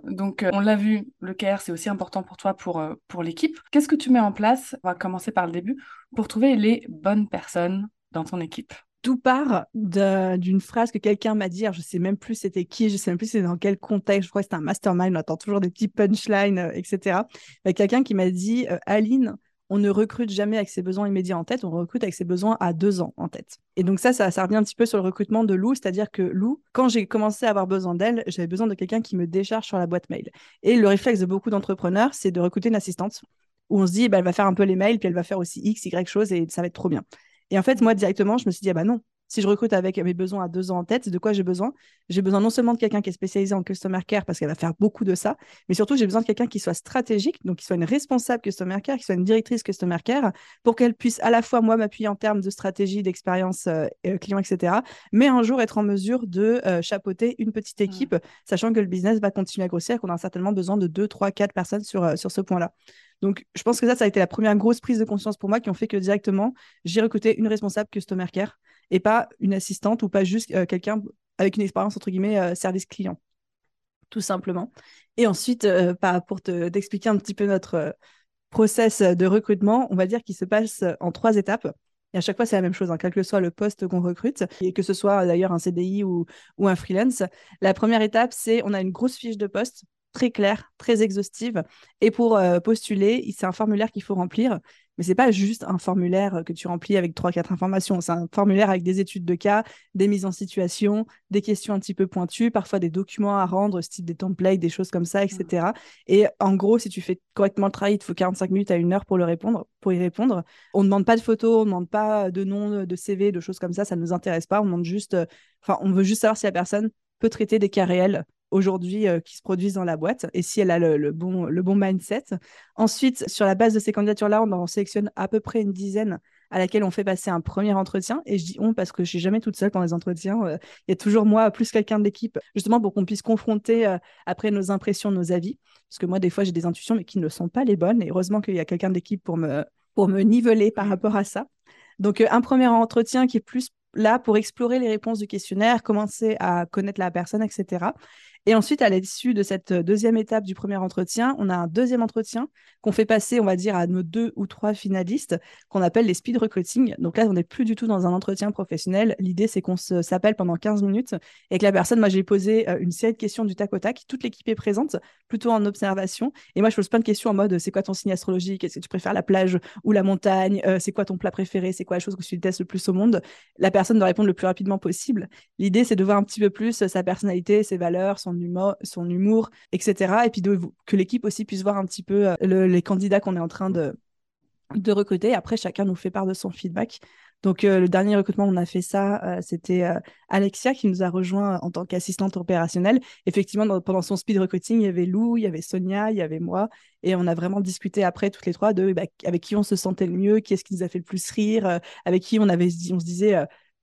Speaker 1: Donc, euh, on l'a vu, le care, c'est aussi important pour toi, pour, euh, pour l'équipe. Qu'est-ce que tu mets en place On va commencer par le début, pour trouver les bonnes personnes dans ton équipe?
Speaker 2: Tout part d'une phrase que quelqu'un m'a dit, je sais même plus c'était qui, je sais même plus c'était dans quel contexte, je crois que c'était un mastermind, on attend toujours des petits punchlines, euh, etc. quelqu'un qui m'a dit, Aline, on ne recrute jamais avec ses besoins immédiats en tête, on recrute avec ses besoins à deux ans en tête. Et donc ça, ça, revient un petit peu sur le recrutement de Lou, c'est-à-dire que Lou, quand j'ai commencé à avoir besoin d'elle, j'avais besoin de quelqu'un qui me décharge sur la boîte mail. Et le réflexe de beaucoup d'entrepreneurs, c'est de recruter une assistante où on se dit, bah, elle va faire un peu les mails, puis elle va faire aussi X, Y chose, et ça va être trop bien. Et en fait, moi, directement, je me suis dit, ah bah non, si je recrute avec mes besoins à deux ans en tête, de quoi j'ai besoin? J'ai besoin non seulement de quelqu'un qui est spécialisé en customer care parce qu'elle va faire beaucoup de ça, mais surtout j'ai besoin de quelqu'un qui soit stratégique, donc qui soit une responsable customer care, qui soit une directrice customer care, pour qu'elle puisse à la fois moi m'appuyer en termes de stratégie, d'expérience euh, euh, client, etc., mais un jour être en mesure de euh, chapeauter une petite mmh. équipe, sachant que le business va continuer à grossir, qu'on a certainement besoin de deux, trois, quatre personnes sur, sur ce point-là. Donc, je pense que ça, ça a été la première grosse prise de conscience pour moi qui ont fait que directement, j'ai recruté une responsable customer care et pas une assistante ou pas juste euh, quelqu'un avec une expérience, entre guillemets, euh, service client, tout simplement. Et ensuite, euh, pour t'expliquer un petit peu notre process de recrutement, on va dire qu'il se passe en trois étapes. Et à chaque fois, c'est la même chose, hein, quel que soit le poste qu'on recrute, et que ce soit d'ailleurs un CDI ou, ou un freelance. La première étape, c'est on a une grosse fiche de poste très claire, très exhaustive. Et pour postuler, c'est un formulaire qu'il faut remplir. Mais c'est pas juste un formulaire que tu remplis avec trois, quatre informations. C'est un formulaire avec des études de cas, des mises en situation, des questions un petit peu pointues, parfois des documents à rendre, style des templates, des choses comme ça, etc. Mmh. Et en gros, si tu fais correctement le travail, il te faut 45 minutes à une heure pour le répondre, pour y répondre. On ne demande pas de photos, on ne demande pas de nom, de CV, de choses comme ça. Ça ne nous intéresse pas. On demande juste, enfin, on veut juste savoir si la personne peut traiter des cas réels aujourd'hui euh, qui se produisent dans la boîte et si elle a le, bon, le bon mindset. Ensuite, sur la base de ces candidatures-là, on en sélectionne à peu près une dizaine à laquelle on fait passer un premier entretien. Et je dis on parce que je suis jamais toute seule dans les entretiens. Euh, il y a toujours moi, plus quelqu'un de l'équipe, justement pour qu'on puisse confronter euh, après nos impressions, nos avis. Parce que moi, des fois, j'ai des intuitions, mais qui ne sont pas les bonnes. Et heureusement qu'il y a quelqu'un de l'équipe pour me, pour me niveler par rapport à ça. Donc, un premier entretien qui est plus là pour explorer les réponses du questionnaire, commencer à connaître la personne, etc. Et ensuite, à l'issue de cette deuxième étape du premier entretien, on a un deuxième entretien qu'on fait passer, on va dire, à nos deux ou trois finalistes, qu'on appelle les speed recruiting. Donc là, on n'est plus du tout dans un entretien professionnel. L'idée, c'est qu'on s'appelle pendant 15 minutes et que la personne, moi, j'ai posé euh, une série de questions du tac au tac. Toute l'équipe est présente, plutôt en observation. Et moi, je pose plein de questions en mode, c'est quoi ton signe astrologique? Est-ce que tu préfères la plage ou la montagne? Euh, C'est quoi ton plat préféré? C'est quoi la chose que tu détestes le plus au monde? La personne doit répondre le plus rapidement possible. L'idée, c'est de voir un petit peu plus sa personnalité, ses valeurs, son son humour etc. Et puis que l'équipe aussi puisse voir un petit peu euh, les candidats qu'on est en train de, de recruter. Après, chacun nous fait part de son feedback. Donc, euh, le dernier recrutement, on a fait ça, euh, c'était Alexia qui nous a rejoint en tant qu'assistante opérationnelle. Effectivement, pendant son speed recruiting, il y avait Lou, il y avait Sonia, il y avait moi. Et on a vraiment discuté après, toutes les trois, de bah, avec qui on se sentait le mieux, qui est-ce qui nous a fait le plus rire, avec qui on, avait, on se disait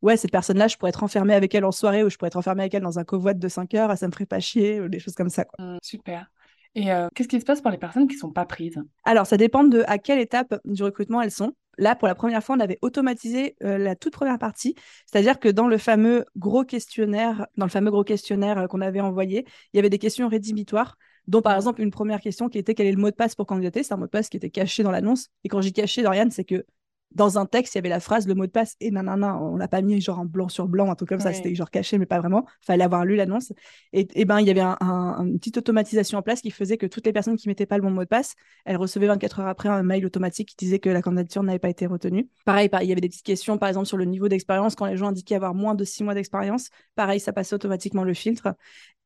Speaker 2: ouais, cette personne-là, je pourrais être enfermée avec elle en soirée ou je pourrais être enfermée avec elle dans un covoit de 5 heures, ça me ferait pas chier, ou des choses comme ça. Quoi.
Speaker 1: Mmh, super. Et euh, qu'est-ce qui se passe pour les personnes qui sont pas prises?
Speaker 2: Alors, ça dépend de à quelle étape du recrutement elles sont. Là, pour la première fois, on avait automatisé euh, la toute première partie, c'est-à-dire que dans le fameux gros questionnaire, dans le fameux gros questionnaire euh, qu'on avait envoyé, il y avait des questions rédhibitoires, dont par exemple une première question qui était quel est le mot de passe pour candidater? C'est un mot de passe qui était caché dans l'annonce. Et quand j'ai caché, Dorian, c'est que dans un texte, il y avait la phrase le mot de passe et nanana, on l'a pas mis genre en blanc sur blanc, un truc comme ça, c'était genre caché, mais pas vraiment. Fallait avoir lu l'annonce. Et, et, ben, il y avait un, une petite automatisation en place qui faisait que toutes les personnes qui mettaient pas le bon mot de passe, elles recevaient 24 heures après un mail automatique qui disait que la candidature n'avait pas été retenue. Pareil, il y avait des petites questions, par exemple, sur le niveau d'expérience. Quand les gens indiquaient avoir moins de 6 mois d'expérience, pareil, ça passait automatiquement le filtre.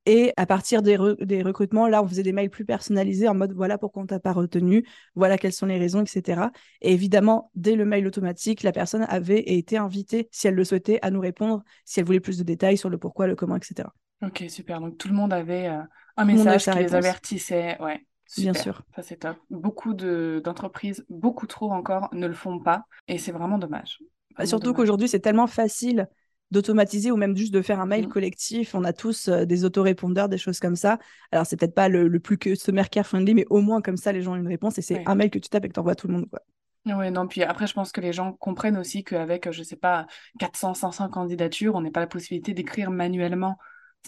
Speaker 2: Et à partir des, des, recrutements, là, on faisait des mails plus personnalisés en mode voilà pourquoi on t'a pas retenu, voilà quelles sont les raisons, etc. Et évidemment, dès le mail automatique, la personne avait été invitée, si elle le souhaitait, à nous répondre si elle voulait plus de détails sur le pourquoi, le comment, etc.
Speaker 1: Ok, super. Donc tout le monde avait euh, un message qui les avertissait. Ouais.
Speaker 2: Bien sûr.
Speaker 1: Ça, c'est top. Beaucoup d'entreprises, beaucoup trop encore, ne le font pas. Et c'est vraiment dommage.
Speaker 2: Bah, surtout qu'aujourd'hui, c'est tellement facile d'automatiser ou même juste de faire un mail mmh. collectif. On a tous euh, des autorépondeurs, des choses comme ça. Alors, c'est peut-être pas le, plus que ce care friendly, mais au moins comme ça, les gens ont une réponse et c'est un mail que tu tapes et que tu envoies à tout le monde. Quoi.
Speaker 1: Oui, non, puis après, je pense que les gens comprennent aussi qu'avec, je sais pas, 400, 500 candidatures, on n'a pas la possibilité d'écrire manuellement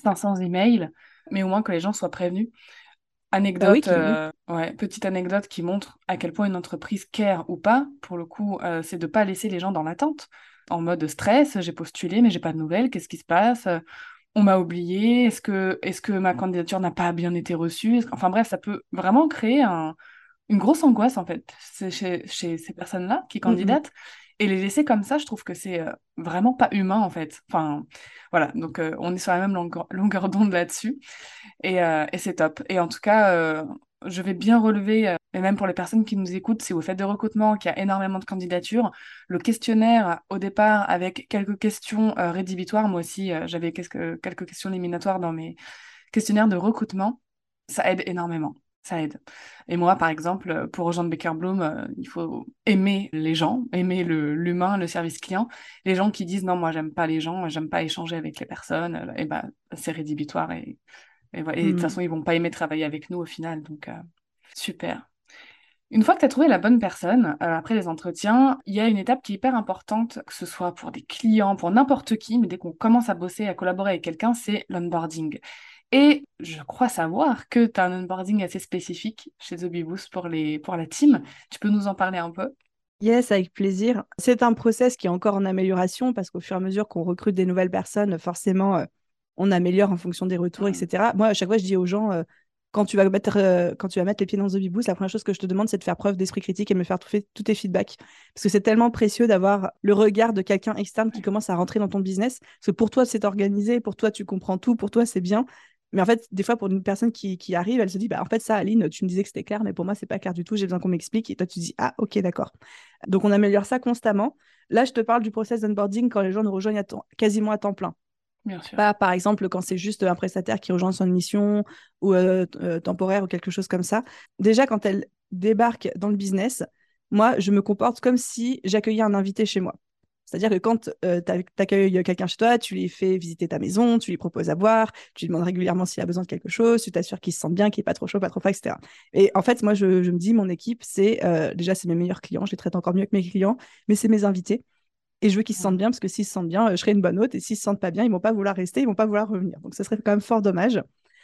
Speaker 1: 500 emails, mais au moins que les gens soient prévenus. Anecdote, bah euh, ouais, petite anecdote qui montre à quel point une entreprise care ou pas, pour le coup, euh, c'est de pas laisser les gens dans l'attente en mode stress, j'ai postulé mais j'ai pas de nouvelles, qu'est-ce qui se passe? On m'a oublié, est-ce que, est que ma candidature n'a pas bien été reçue? Enfin bref, ça peut vraiment créer une grosse angoisse en fait chez, chez ces personnes-là qui mmh candidatent. Et les laisser comme ça, je trouve que c'est euh, vraiment pas humain en fait. Enfin, voilà, donc euh, on est sur la même longueur, d'onde là-dessus. Et, euh, et c'est top. Et en tout cas, je vais bien relever, euh, et même pour les personnes qui nous écoutent, si vous faites de recrutement, qu'il y a énormément de candidatures, le questionnaire au départ avec quelques questions euh, rédhibitoires, moi aussi euh, j'avais quelques, quelques questions éliminatoires dans mes questionnaires de recrutement, ça aide énormément. Ça aide. Et moi, par exemple, pour rejoindre Baker Bloom, il faut aimer les gens, aimer l'humain, le, service client. Les gens qui disent non, moi j'aime pas les gens, j'aime pas échanger avec les personnes, et ben c'est rédhibitoire et et, de toute mmh. façon, ils vont pas aimer travailler avec nous au final. Donc, euh, super. Une fois que tu as trouvé la bonne personne, euh, après les entretiens, il y a une étape qui est hyper importante, que ce soit pour des clients, pour n'importe qui, mais dès qu'on commence à bosser, à collaborer avec quelqu'un, c'est l'onboarding. Et je crois savoir que tu as un onboarding assez spécifique chez The pour, les, pour la team. Tu peux nous en parler un peu?
Speaker 2: Yes, avec plaisir. C'est un process qui est encore en amélioration parce qu'au fur et à mesure qu'on recrute des nouvelles personnes, forcément, euh, on améliore en fonction des retours, etc. Moi, à chaque fois, je dis aux gens, euh, quand, tu vas mettre, euh, quand tu vas mettre les pieds dans The Big la première chose que je te demande, c'est de faire preuve d'esprit critique et de me faire tout tous tes feedbacks. Parce que c'est tellement précieux d'avoir le regard de quelqu'un externe qui commence à rentrer dans ton business. Parce que pour toi, c'est organisé, pour toi, tu comprends tout, pour toi, c'est bien. Mais en fait, des fois, pour une personne qui, arrive, elle se dit, bah, en fait, ça, Aline, tu me disais que c'était clair, mais pour moi, c'est pas clair du tout, j'ai besoin qu'on m'explique. Et toi, tu dis, ah, ok, d'accord. Donc, on améliore ça constamment. Là, je te parle du process d'onboarding quand les gens nous rejoignent quasiment à temps plein. Pas par exemple quand c'est juste un prestataire qui rejoint son mission ou euh, euh, temporaire ou quelque chose comme ça. Déjà, quand elle débarque dans le business, moi, je me comporte comme si j'accueillais un invité chez moi. C'est-à-dire que quand euh, tu accueilles quelqu'un chez toi, tu lui fais visiter ta maison, tu lui proposes à boire, tu lui demandes régulièrement s'il a besoin de quelque chose, tu t'assures qu'il se sent bien, qu'il n'est pas trop chaud, pas trop froid, etc. Et en fait, moi, je, je me dis, mon équipe, c'est déjà, c'est mes meilleurs clients, je les traite encore mieux que mes clients, mais c'est mes invités. Et je veux qu'ils se sentent bien, parce que s'ils se sentent bien, euh, je serai une bonne hôte. Et s'ils se sentent pas bien, ils vont pas vouloir rester, ils vont pas vouloir revenir. Donc, ce serait quand même fort dommage.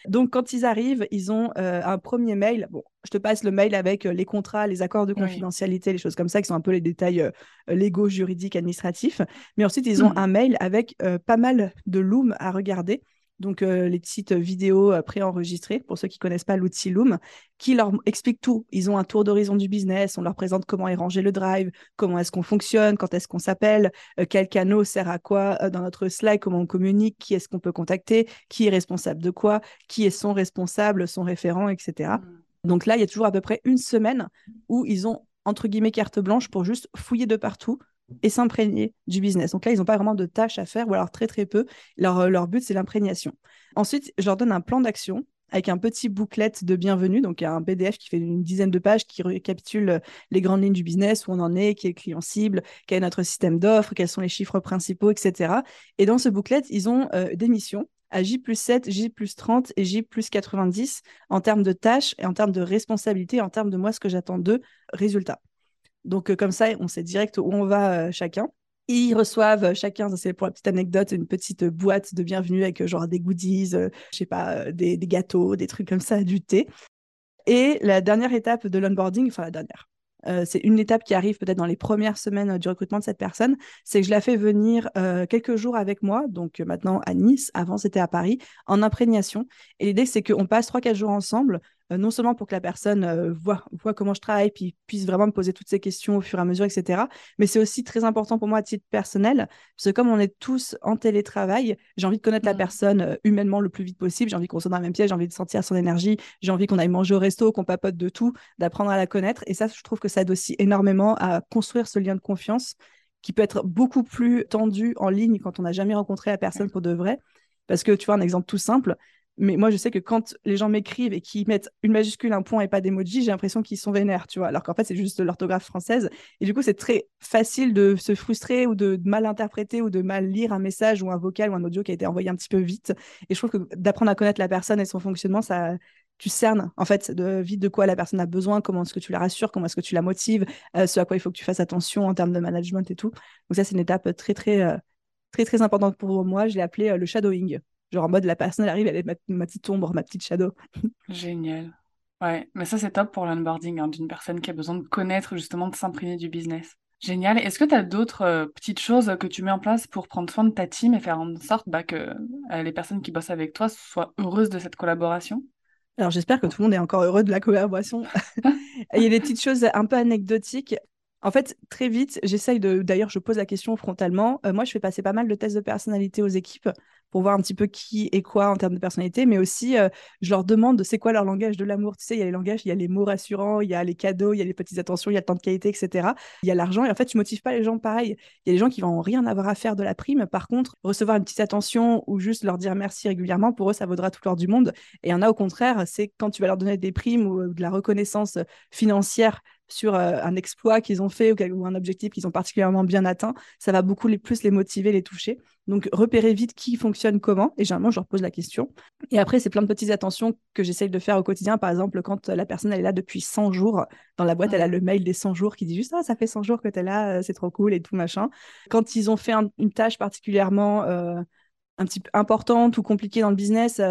Speaker 2: Donc, quand ils arrivent, ils ont euh, un premier mail. Bon, je te passe le mail avec euh, les contrats, les accords de confidentialité, les choses comme ça, qui sont un peu les détails légaux, juridiques, administratifs. Mais ensuite, ils ont mmh. un mail avec pas mal de Loom à regarder donc euh, les sites vidéo euh, préenregistrés, pour ceux qui connaissent pas l'outil Loom, qui leur expliquent tout. Ils ont un tour d'horizon du business, on leur présente comment est rangé le drive, comment est-ce qu'on fonctionne, quand est-ce qu'on s'appelle, euh, quel canal sert à quoi dans notre slide, comment on communique, qui est-ce qu'on peut contacter, qui est responsable de quoi, qui est son responsable, son référent, etc. Mmh. Donc là, il y a toujours à peu près une semaine où ils ont entre guillemets carte blanche pour juste fouiller de partout, et s'imprégner du business. Donc là, ils n'ont pas vraiment de tâches à faire, ou alors très très peu. Leur, euh, leur but, c'est l'imprégnation. Ensuite, je leur donne un plan d'action avec un petit bouclet de bienvenue, donc un PDF qui fait une dizaine de pages qui récapitule euh, les grandes lignes du business, où on en est, qui est client cible, quel est notre système d'offres, quels sont les chiffres principaux, etc. Et dans ce bouclet, ils ont euh, des missions à J plus 7, J plus 30 et J plus 90 en termes de tâches et en termes de responsabilité, en termes de moi, ce que j'attends d'eux, résultats. Donc, comme ça, on sait direct où on va chacun. Ils reçoivent chacun, ça c'est pour la petite anecdote, une petite boîte de bienvenue avec genre des goodies, je sais pas, des, gâteaux, des trucs comme ça, du thé. Et la dernière étape de l'onboarding, enfin la dernière, euh, c'est une étape qui arrive peut-être dans les premières semaines euh, du recrutement de cette personne, c'est que je la fais venir euh, quelques jours avec moi, donc maintenant à Nice, avant c'était à Paris, en imprégnation. Et l'idée, c'est qu'on passe 3-4 jours ensemble, euh, non seulement pour que la personne euh, voit, voit comment je travaille, puis puisse vraiment me poser toutes ces questions au fur et à mesure, etc. Mais c'est aussi très important pour moi à titre personnel, parce que comme on est tous en télétravail, j'ai envie de connaître la mmh. personne euh, humainement le plus vite possible, j'ai envie qu'on soit dans la même pièce, j'ai envie de sentir son énergie, j'ai envie qu'on aille manger au resto, qu'on papote de tout, d'apprendre à la connaître. Et ça, je trouve que ça aide aussi énormément à construire ce lien de confiance qui peut être beaucoup plus tendu en ligne quand on n'a jamais rencontré la personne pour de vrai. Parce que tu vois, un exemple tout simple, mais moi, je sais que quand les gens m'écrivent et qu'ils mettent une majuscule, un point et pas d'emoji, j'ai l'impression qu'ils sont vénères, tu vois. Alors qu'en fait, c'est juste l'orthographe française. Et du coup, c'est très facile de se frustrer ou de mal interpréter ou de mal lire un message ou un vocal ou un audio qui a été envoyé un petit peu vite. Et je trouve que d'apprendre à connaître la personne et son fonctionnement, ça, tu cernes en fait de vite de quoi la personne a besoin, comment est-ce que tu la rassures, comment est-ce que tu la motives, euh, ce à quoi il faut que tu fasses attention en termes de management et tout. Donc ça, c'est une étape très très euh, très très importante pour moi. Je l'ai appelé euh, le shadowing. Genre en mode la personne arrive, elle est ma, petite ombre, ma petite shadow.
Speaker 1: Génial. Ouais, mais ça c'est top pour l'onboarding hein, d'une personne qui a besoin de connaître justement, de s'imprégner du business. Génial. Est-ce que tu as d'autres euh, petites choses que tu mets en place pour prendre soin de ta team et faire en sorte bah, que euh, les personnes qui bossent avec toi soient heureuses de cette collaboration?
Speaker 2: Alors j'espère que tout le monde est encore heureux de la collaboration. Il y a des petites choses un peu anecdotiques. En fait, très vite, j'essaye de. D'ailleurs, je pose la question frontalement. Euh, moi, je fais passer pas mal de tests de personnalité aux équipes pour voir un petit peu qui est quoi en termes de personnalité, mais aussi euh, je leur demande c'est quoi leur langage de l'amour. Tu sais, il y a les langages, il y a les mots rassurants, il y a les cadeaux, il y a les petites attentions, il y a le temps de qualité, etc. Il y a l'argent et en fait, tu motives pas les gens pareil. Il y a des gens qui vont rien avoir à faire de la prime. Par contre, recevoir une petite attention ou juste leur dire merci régulièrement, pour eux, ça vaudra tout l'or du monde. Et il y en a au contraire, c'est quand tu vas leur donner des primes ou euh, de la reconnaissance financière sur euh, un exploit qu'ils ont fait ou, un objectif qu'ils ont particulièrement bien atteint, ça va beaucoup les, plus les motiver, les toucher. Donc, repérer vite qui fonctionne comment. Et généralement, je leur pose la question. Et après, c'est plein de petites attentions que j'essaye de faire au quotidien. Par exemple, quand la personne elle est là depuis 100 jours, dans la boîte, elle a le mail des 100 jours qui dit juste Ah, ça fait 100 jours que tu es là, euh, c'est trop cool et tout machin. Quand ils ont fait une tâche particulièrement. Euh, un petit peu importante ou compliquée dans le business,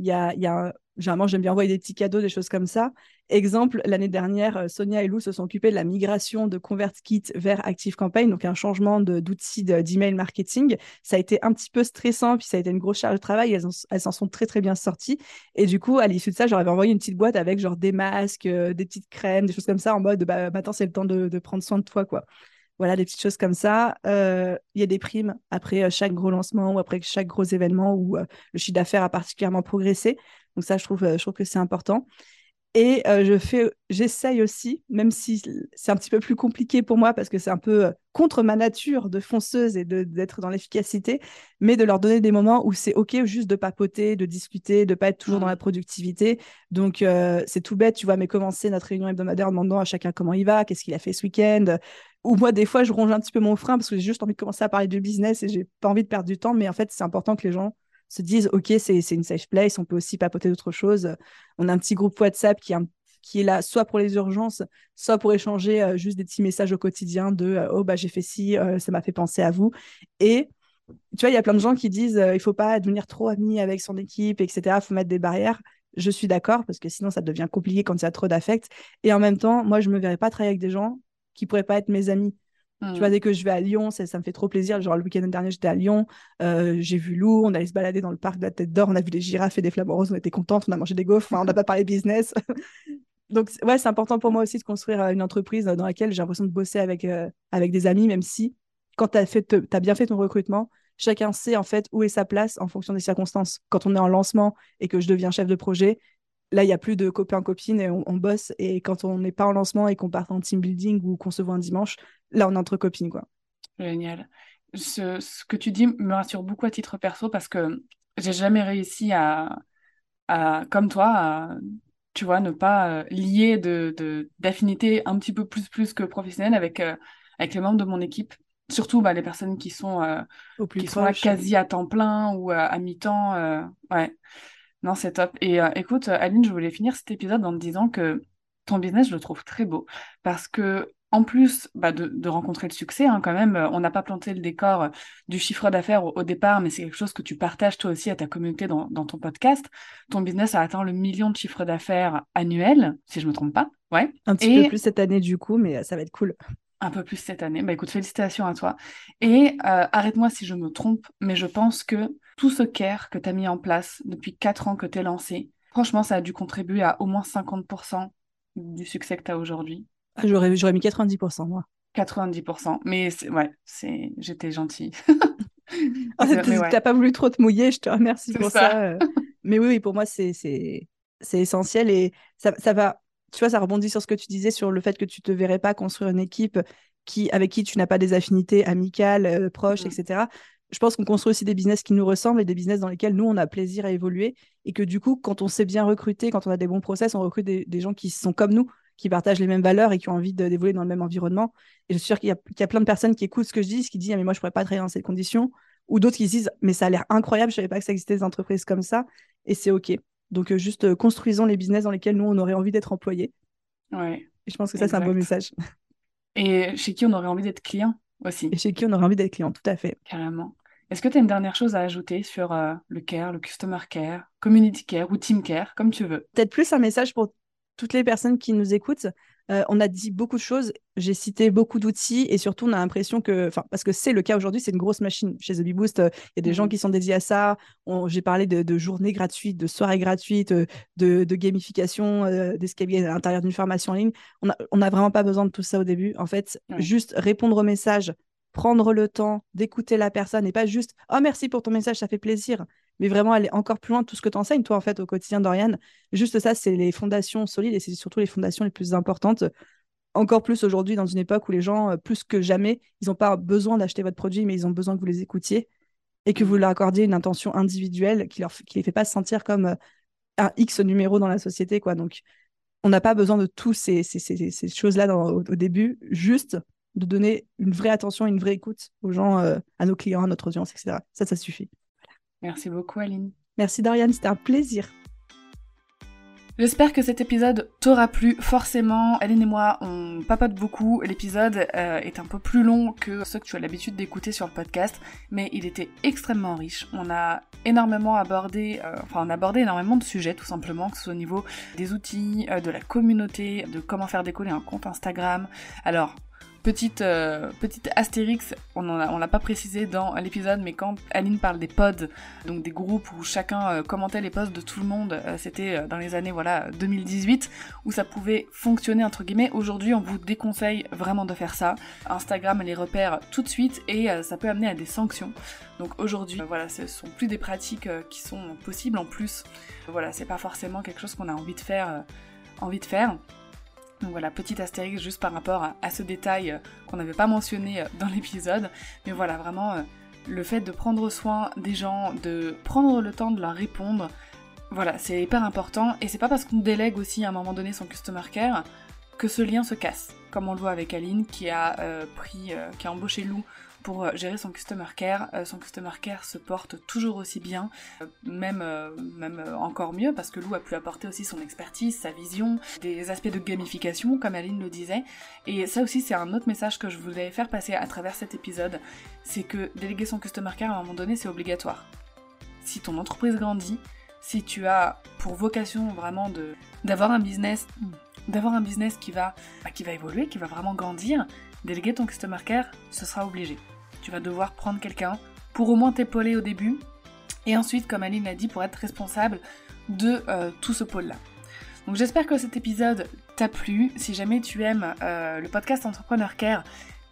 Speaker 2: il y a, y a Généralement, j'aime bien envoyer des petits cadeaux, des choses comme ça. Exemple, l'année dernière, euh, Sonia et Lou se sont occupés de la migration de ConvertKit vers ActiveCampaign, donc un changement d'outils d'email marketing. Ça a été un petit peu stressant, puis ça a été une grosse charge de travail. Elles s'en sont très, très bien sorties. Et du coup, à l'issue de ça, j'aurais envoyé une petite boîte avec genre des masques, euh, des petites crèmes, des choses comme ça, en mode, bah, maintenant, c'est le temps de, de, prendre soin de toi, quoi. Voilà, des petites choses comme ça. Euh, il y a des primes après chaque gros lancement ou après chaque gros événement où le chiffre d'affaires a particulièrement progressé. Donc ça, je trouve, euh, je trouve que c'est important. Et euh, je fais, j'essaye aussi, même si c'est un petit peu plus compliqué pour moi parce que c'est un peu euh, contre ma nature de fonceuse et d'être dans l'efficacité, mais de leur donner des moments où c'est ok juste de papoter, de discuter, de pas être toujours dans mmh. la productivité. Donc c'est tout bête, tu vois, mais commencer notre réunion hebdomadaire en demandant à chacun comment il va, qu'est-ce qu'il a fait ce week-end. Ou moi, des fois, je ronge un petit peu mon frein parce que j'ai juste envie de commencer à parler du business et j'ai pas envie de perdre du temps. Mais en fait, c'est important que les gens se disent ok c'est une safe place on peut aussi papoter d'autres choses. On a un petit groupe WhatsApp qui est, là soit pour les urgences soit pour échanger euh, juste des petits messages au quotidien de euh, oh bah j'ai fait ci euh, ça m'a fait penser à vous. Et tu vois il y a plein de gens qui disent il faut pas devenir trop ami avec son équipe etc faut mettre des barrières. Je suis d'accord parce que sinon ça devient compliqué quand il y a trop d'affect. Et en même temps moi je me verrais pas travailler avec des gens qui pourraient pas être mes amis tu vois, mm. dès que je vais à Lyon, ça, ça me fait trop plaisir. Genre, le week-end dernier, j'étais à Lyon, euh, j'ai vu Lou, on allait se balader dans le parc de la Tête d'Or, on a vu des girafes et des flamants roses, on était contentes, on a mangé des gaufres, on n'a pas parlé business. Donc, ouais, c'est important pour moi aussi de construire euh, une entreprise dans laquelle j'ai l'impression de bosser avec, euh, avec des amis, même si, quand tu as, as bien fait ton recrutement, chacun sait en fait où est sa place en fonction des circonstances. Quand on est en lancement et que je deviens chef de projet, là, il n'y a plus de copains-copines et on, bosse. Et quand on n'est pas en lancement et qu'on part en team building ou qu'on se voit un dimanche, là, on est entre copines, quoi.
Speaker 1: Génial. Ce, que tu dis me rassure beaucoup à titre perso parce que j'ai jamais réussi à, à, comme toi, à, tu vois, ne pas euh, lier de, d'affinité un petit peu plus plus que professionnelle avec, euh, avec les membres de mon équipe. Surtout bah, les personnes qui sont, euh, qui sont là quasi à temps plein ou à, à mi-temps. ouais. Non, c'est top. Et euh, écoute, Aline, je voulais finir cet épisode en te disant que ton business, je le trouve très beau parce que en plus bah, de, rencontrer le succès, hein, quand même, on n'a pas planté le décor du chiffre d'affaires au, départ, mais c'est quelque chose que tu partages toi aussi à ta communauté dans, ton podcast. Ton business a atteint le million de chiffre d'affaires annuel, si je me trompe pas. Ouais.
Speaker 2: Un petit peu plus cette année du coup, mais ça va être cool.
Speaker 1: Un peu plus cette année. Bah écoute, félicitations à toi. Et euh, arrête-moi si je me trompe, mais je pense que tout ce care que tu as mis en place depuis 4 ans que tu es lancé, franchement, ça a dû contribuer à au moins 50% du succès que tu as aujourd'hui.
Speaker 2: Ah, j'aurais, j'aurais mis 90%, moi.
Speaker 1: 90%. Mais ouais, c'est... j'étais gentille.
Speaker 2: ah, T'as pas voulu trop te mouiller, je te remercie pour ça. Euh. mais oui, oui, pour moi, c'est, c'est, c'est essentiel et ça, ça va tu vois, ça rebondit sur ce que tu disais sur le fait que tu te verrais pas construire une équipe qui, avec qui tu n'as pas des affinités amicales, euh, proches, mmh. etc. Je pense qu'on construit aussi des business qui nous ressemblent et des business dans lesquels nous, on a plaisir à évoluer. Et que du coup, quand on sait bien recruter, quand on a des bons process, on recrute des, gens qui sont comme nous, qui partagent les mêmes valeurs et qui ont envie d'évoluer dans le même environnement. Et je suis sûre qu'il y, a plein de personnes qui écoutent ce que je dis, qui disent ah, mais moi, je pourrais pas travailler dans ces conditions. Ou d'autres qui se disent mais ça a l'air incroyable, je savais pas que ça existait des entreprises comme ça. Et c'est OK. Donc, euh, juste euh, construisons les business dans lesquels nous, on aurait envie d'être employés
Speaker 1: Ouais.
Speaker 2: Et je pense que ça, c'est un beau message.
Speaker 1: Et chez qui on aurait envie d'être client? Aussi.
Speaker 2: Et chez qui on aurait envie d'être client, tout à fait.
Speaker 1: Carrément. Est-ce que tu as une dernière chose à ajouter sur euh, le care, le customer care, community care ou team care, comme tu veux?
Speaker 2: Peut-être plus un message pour toutes les personnes qui nous écoutent. Euh, on a dit beaucoup de choses, j'ai cité beaucoup d'outils et surtout on a l'impression que, enfin parce que c'est le cas aujourd'hui, c'est une grosse machine chez The Bee Boost. Euh, il y a des gens mmh. qui sont dédiés à ça. J'ai parlé de, journées gratuites, de soirées gratuites, euh, de, gamification, d'escalier à l'intérieur d'une formation en ligne. On n'a vraiment pas besoin de tout ça au début. En fait, juste répondre aux messages, prendre le temps d'écouter la personne et pas juste oh merci pour ton message, ça fait plaisir mais vraiment aller encore plus loin de tout ce que tu enseignes, toi, en fait, au quotidien d'Oriane. Juste ça, c'est les fondations solides et c'est surtout les fondations les plus importantes. Encore plus aujourd'hui, dans une époque où les gens, euh, plus que jamais, ils n'ont pas besoin d'acheter votre produit, mais ils ont besoin que vous les écoutiez et que vous leur accordiez une intention individuelle qui ne qui les fait pas se sentir comme euh, un X numéro dans la société. quoi. Donc, on n'a pas besoin de tous ces, ces, ces, choses-là au, au, début, juste de donner une vraie attention, une vraie écoute aux gens, euh, à nos clients, à notre audience, etc. Ça, ça suffit.
Speaker 1: Merci beaucoup, Aline.
Speaker 2: Merci, Dorian. C'était un plaisir.
Speaker 1: J'espère que cet épisode t'aura plu. Forcément, Aline et moi, on papote beaucoup. L'épisode euh, est un peu plus long que ceux que tu as l'habitude d'écouter sur le podcast, mais il était extrêmement riche. On a énormément abordé, euh, enfin on a abordé énormément de sujets tout simplement, que ce soit au niveau des outils, euh, de la communauté, de comment faire décoller un compte Instagram. Alors, Petite, euh, petite astérix, on ne l'a pas précisé dans l'épisode, mais quand Aline parle des pods, donc des groupes où chacun euh, commentait les posts de tout le monde, euh, c'était dans les années voilà 2018, où ça pouvait fonctionner entre guillemets. Aujourd'hui, on vous déconseille vraiment de faire ça. Instagram les repère tout de suite et ça peut amener à des sanctions. Donc aujourd'hui, voilà, ce sont plus des pratiques qui sont possibles. En plus, voilà, c'est pas forcément quelque chose qu'on a envie de faire, envie de faire. Donc voilà, petit astérix juste par rapport à, ce détail euh, qu'on n'avait pas mentionné euh, dans l'épisode. Mais voilà, vraiment, euh, le fait de prendre soin des gens, de prendre le temps de leur répondre, voilà, c'est hyper important. Et c'est pas parce qu'on délègue aussi à un moment donné son customer care que ce lien se casse. Comme on le voit avec Aline qui a pris, qui a embauché Lou pour euh, gérer son customer care. Euh, son customer care se porte toujours aussi bien, euh, même, même encore mieux parce que Lou a pu apporter aussi son expertise, sa vision, des aspects de gamification comme Aline le disait. Et ça aussi c'est un autre message que je voulais faire passer à travers cet épisode, c'est que déléguer son customer care à un moment donné c'est obligatoire. Si ton entreprise grandit, si tu as pour vocation vraiment d'avoir un business d'avoir un business qui va bah, qui va évoluer, qui va vraiment grandir, déléguer ton customer care, ce sera obligé. Tu vas devoir prendre quelqu'un pour au moins t'épauler au début, et ensuite, comme Aline l'a dit, pour être responsable de euh, tout ce pôle-là. Donc j'espère que cet épisode t'a plu. Si jamais tu aimes euh, le podcast Entrepreneur Care,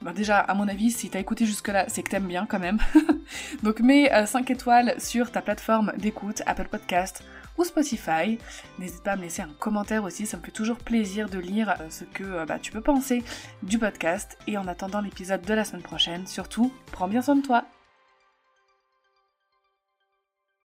Speaker 1: ben déjà, à mon avis, si t'as écouté jusque-là, c'est que t'aimes bien quand même. Donc mets 5 euh, étoiles sur ta plateforme d'écoute, Apple Podcast ou Spotify. N'hésite pas à me laisser un commentaire aussi, ça me fait toujours plaisir de lire euh, ce que euh, bah, tu peux penser du podcast. Et en attendant l'épisode de la semaine prochaine, surtout, prends bien soin de toi.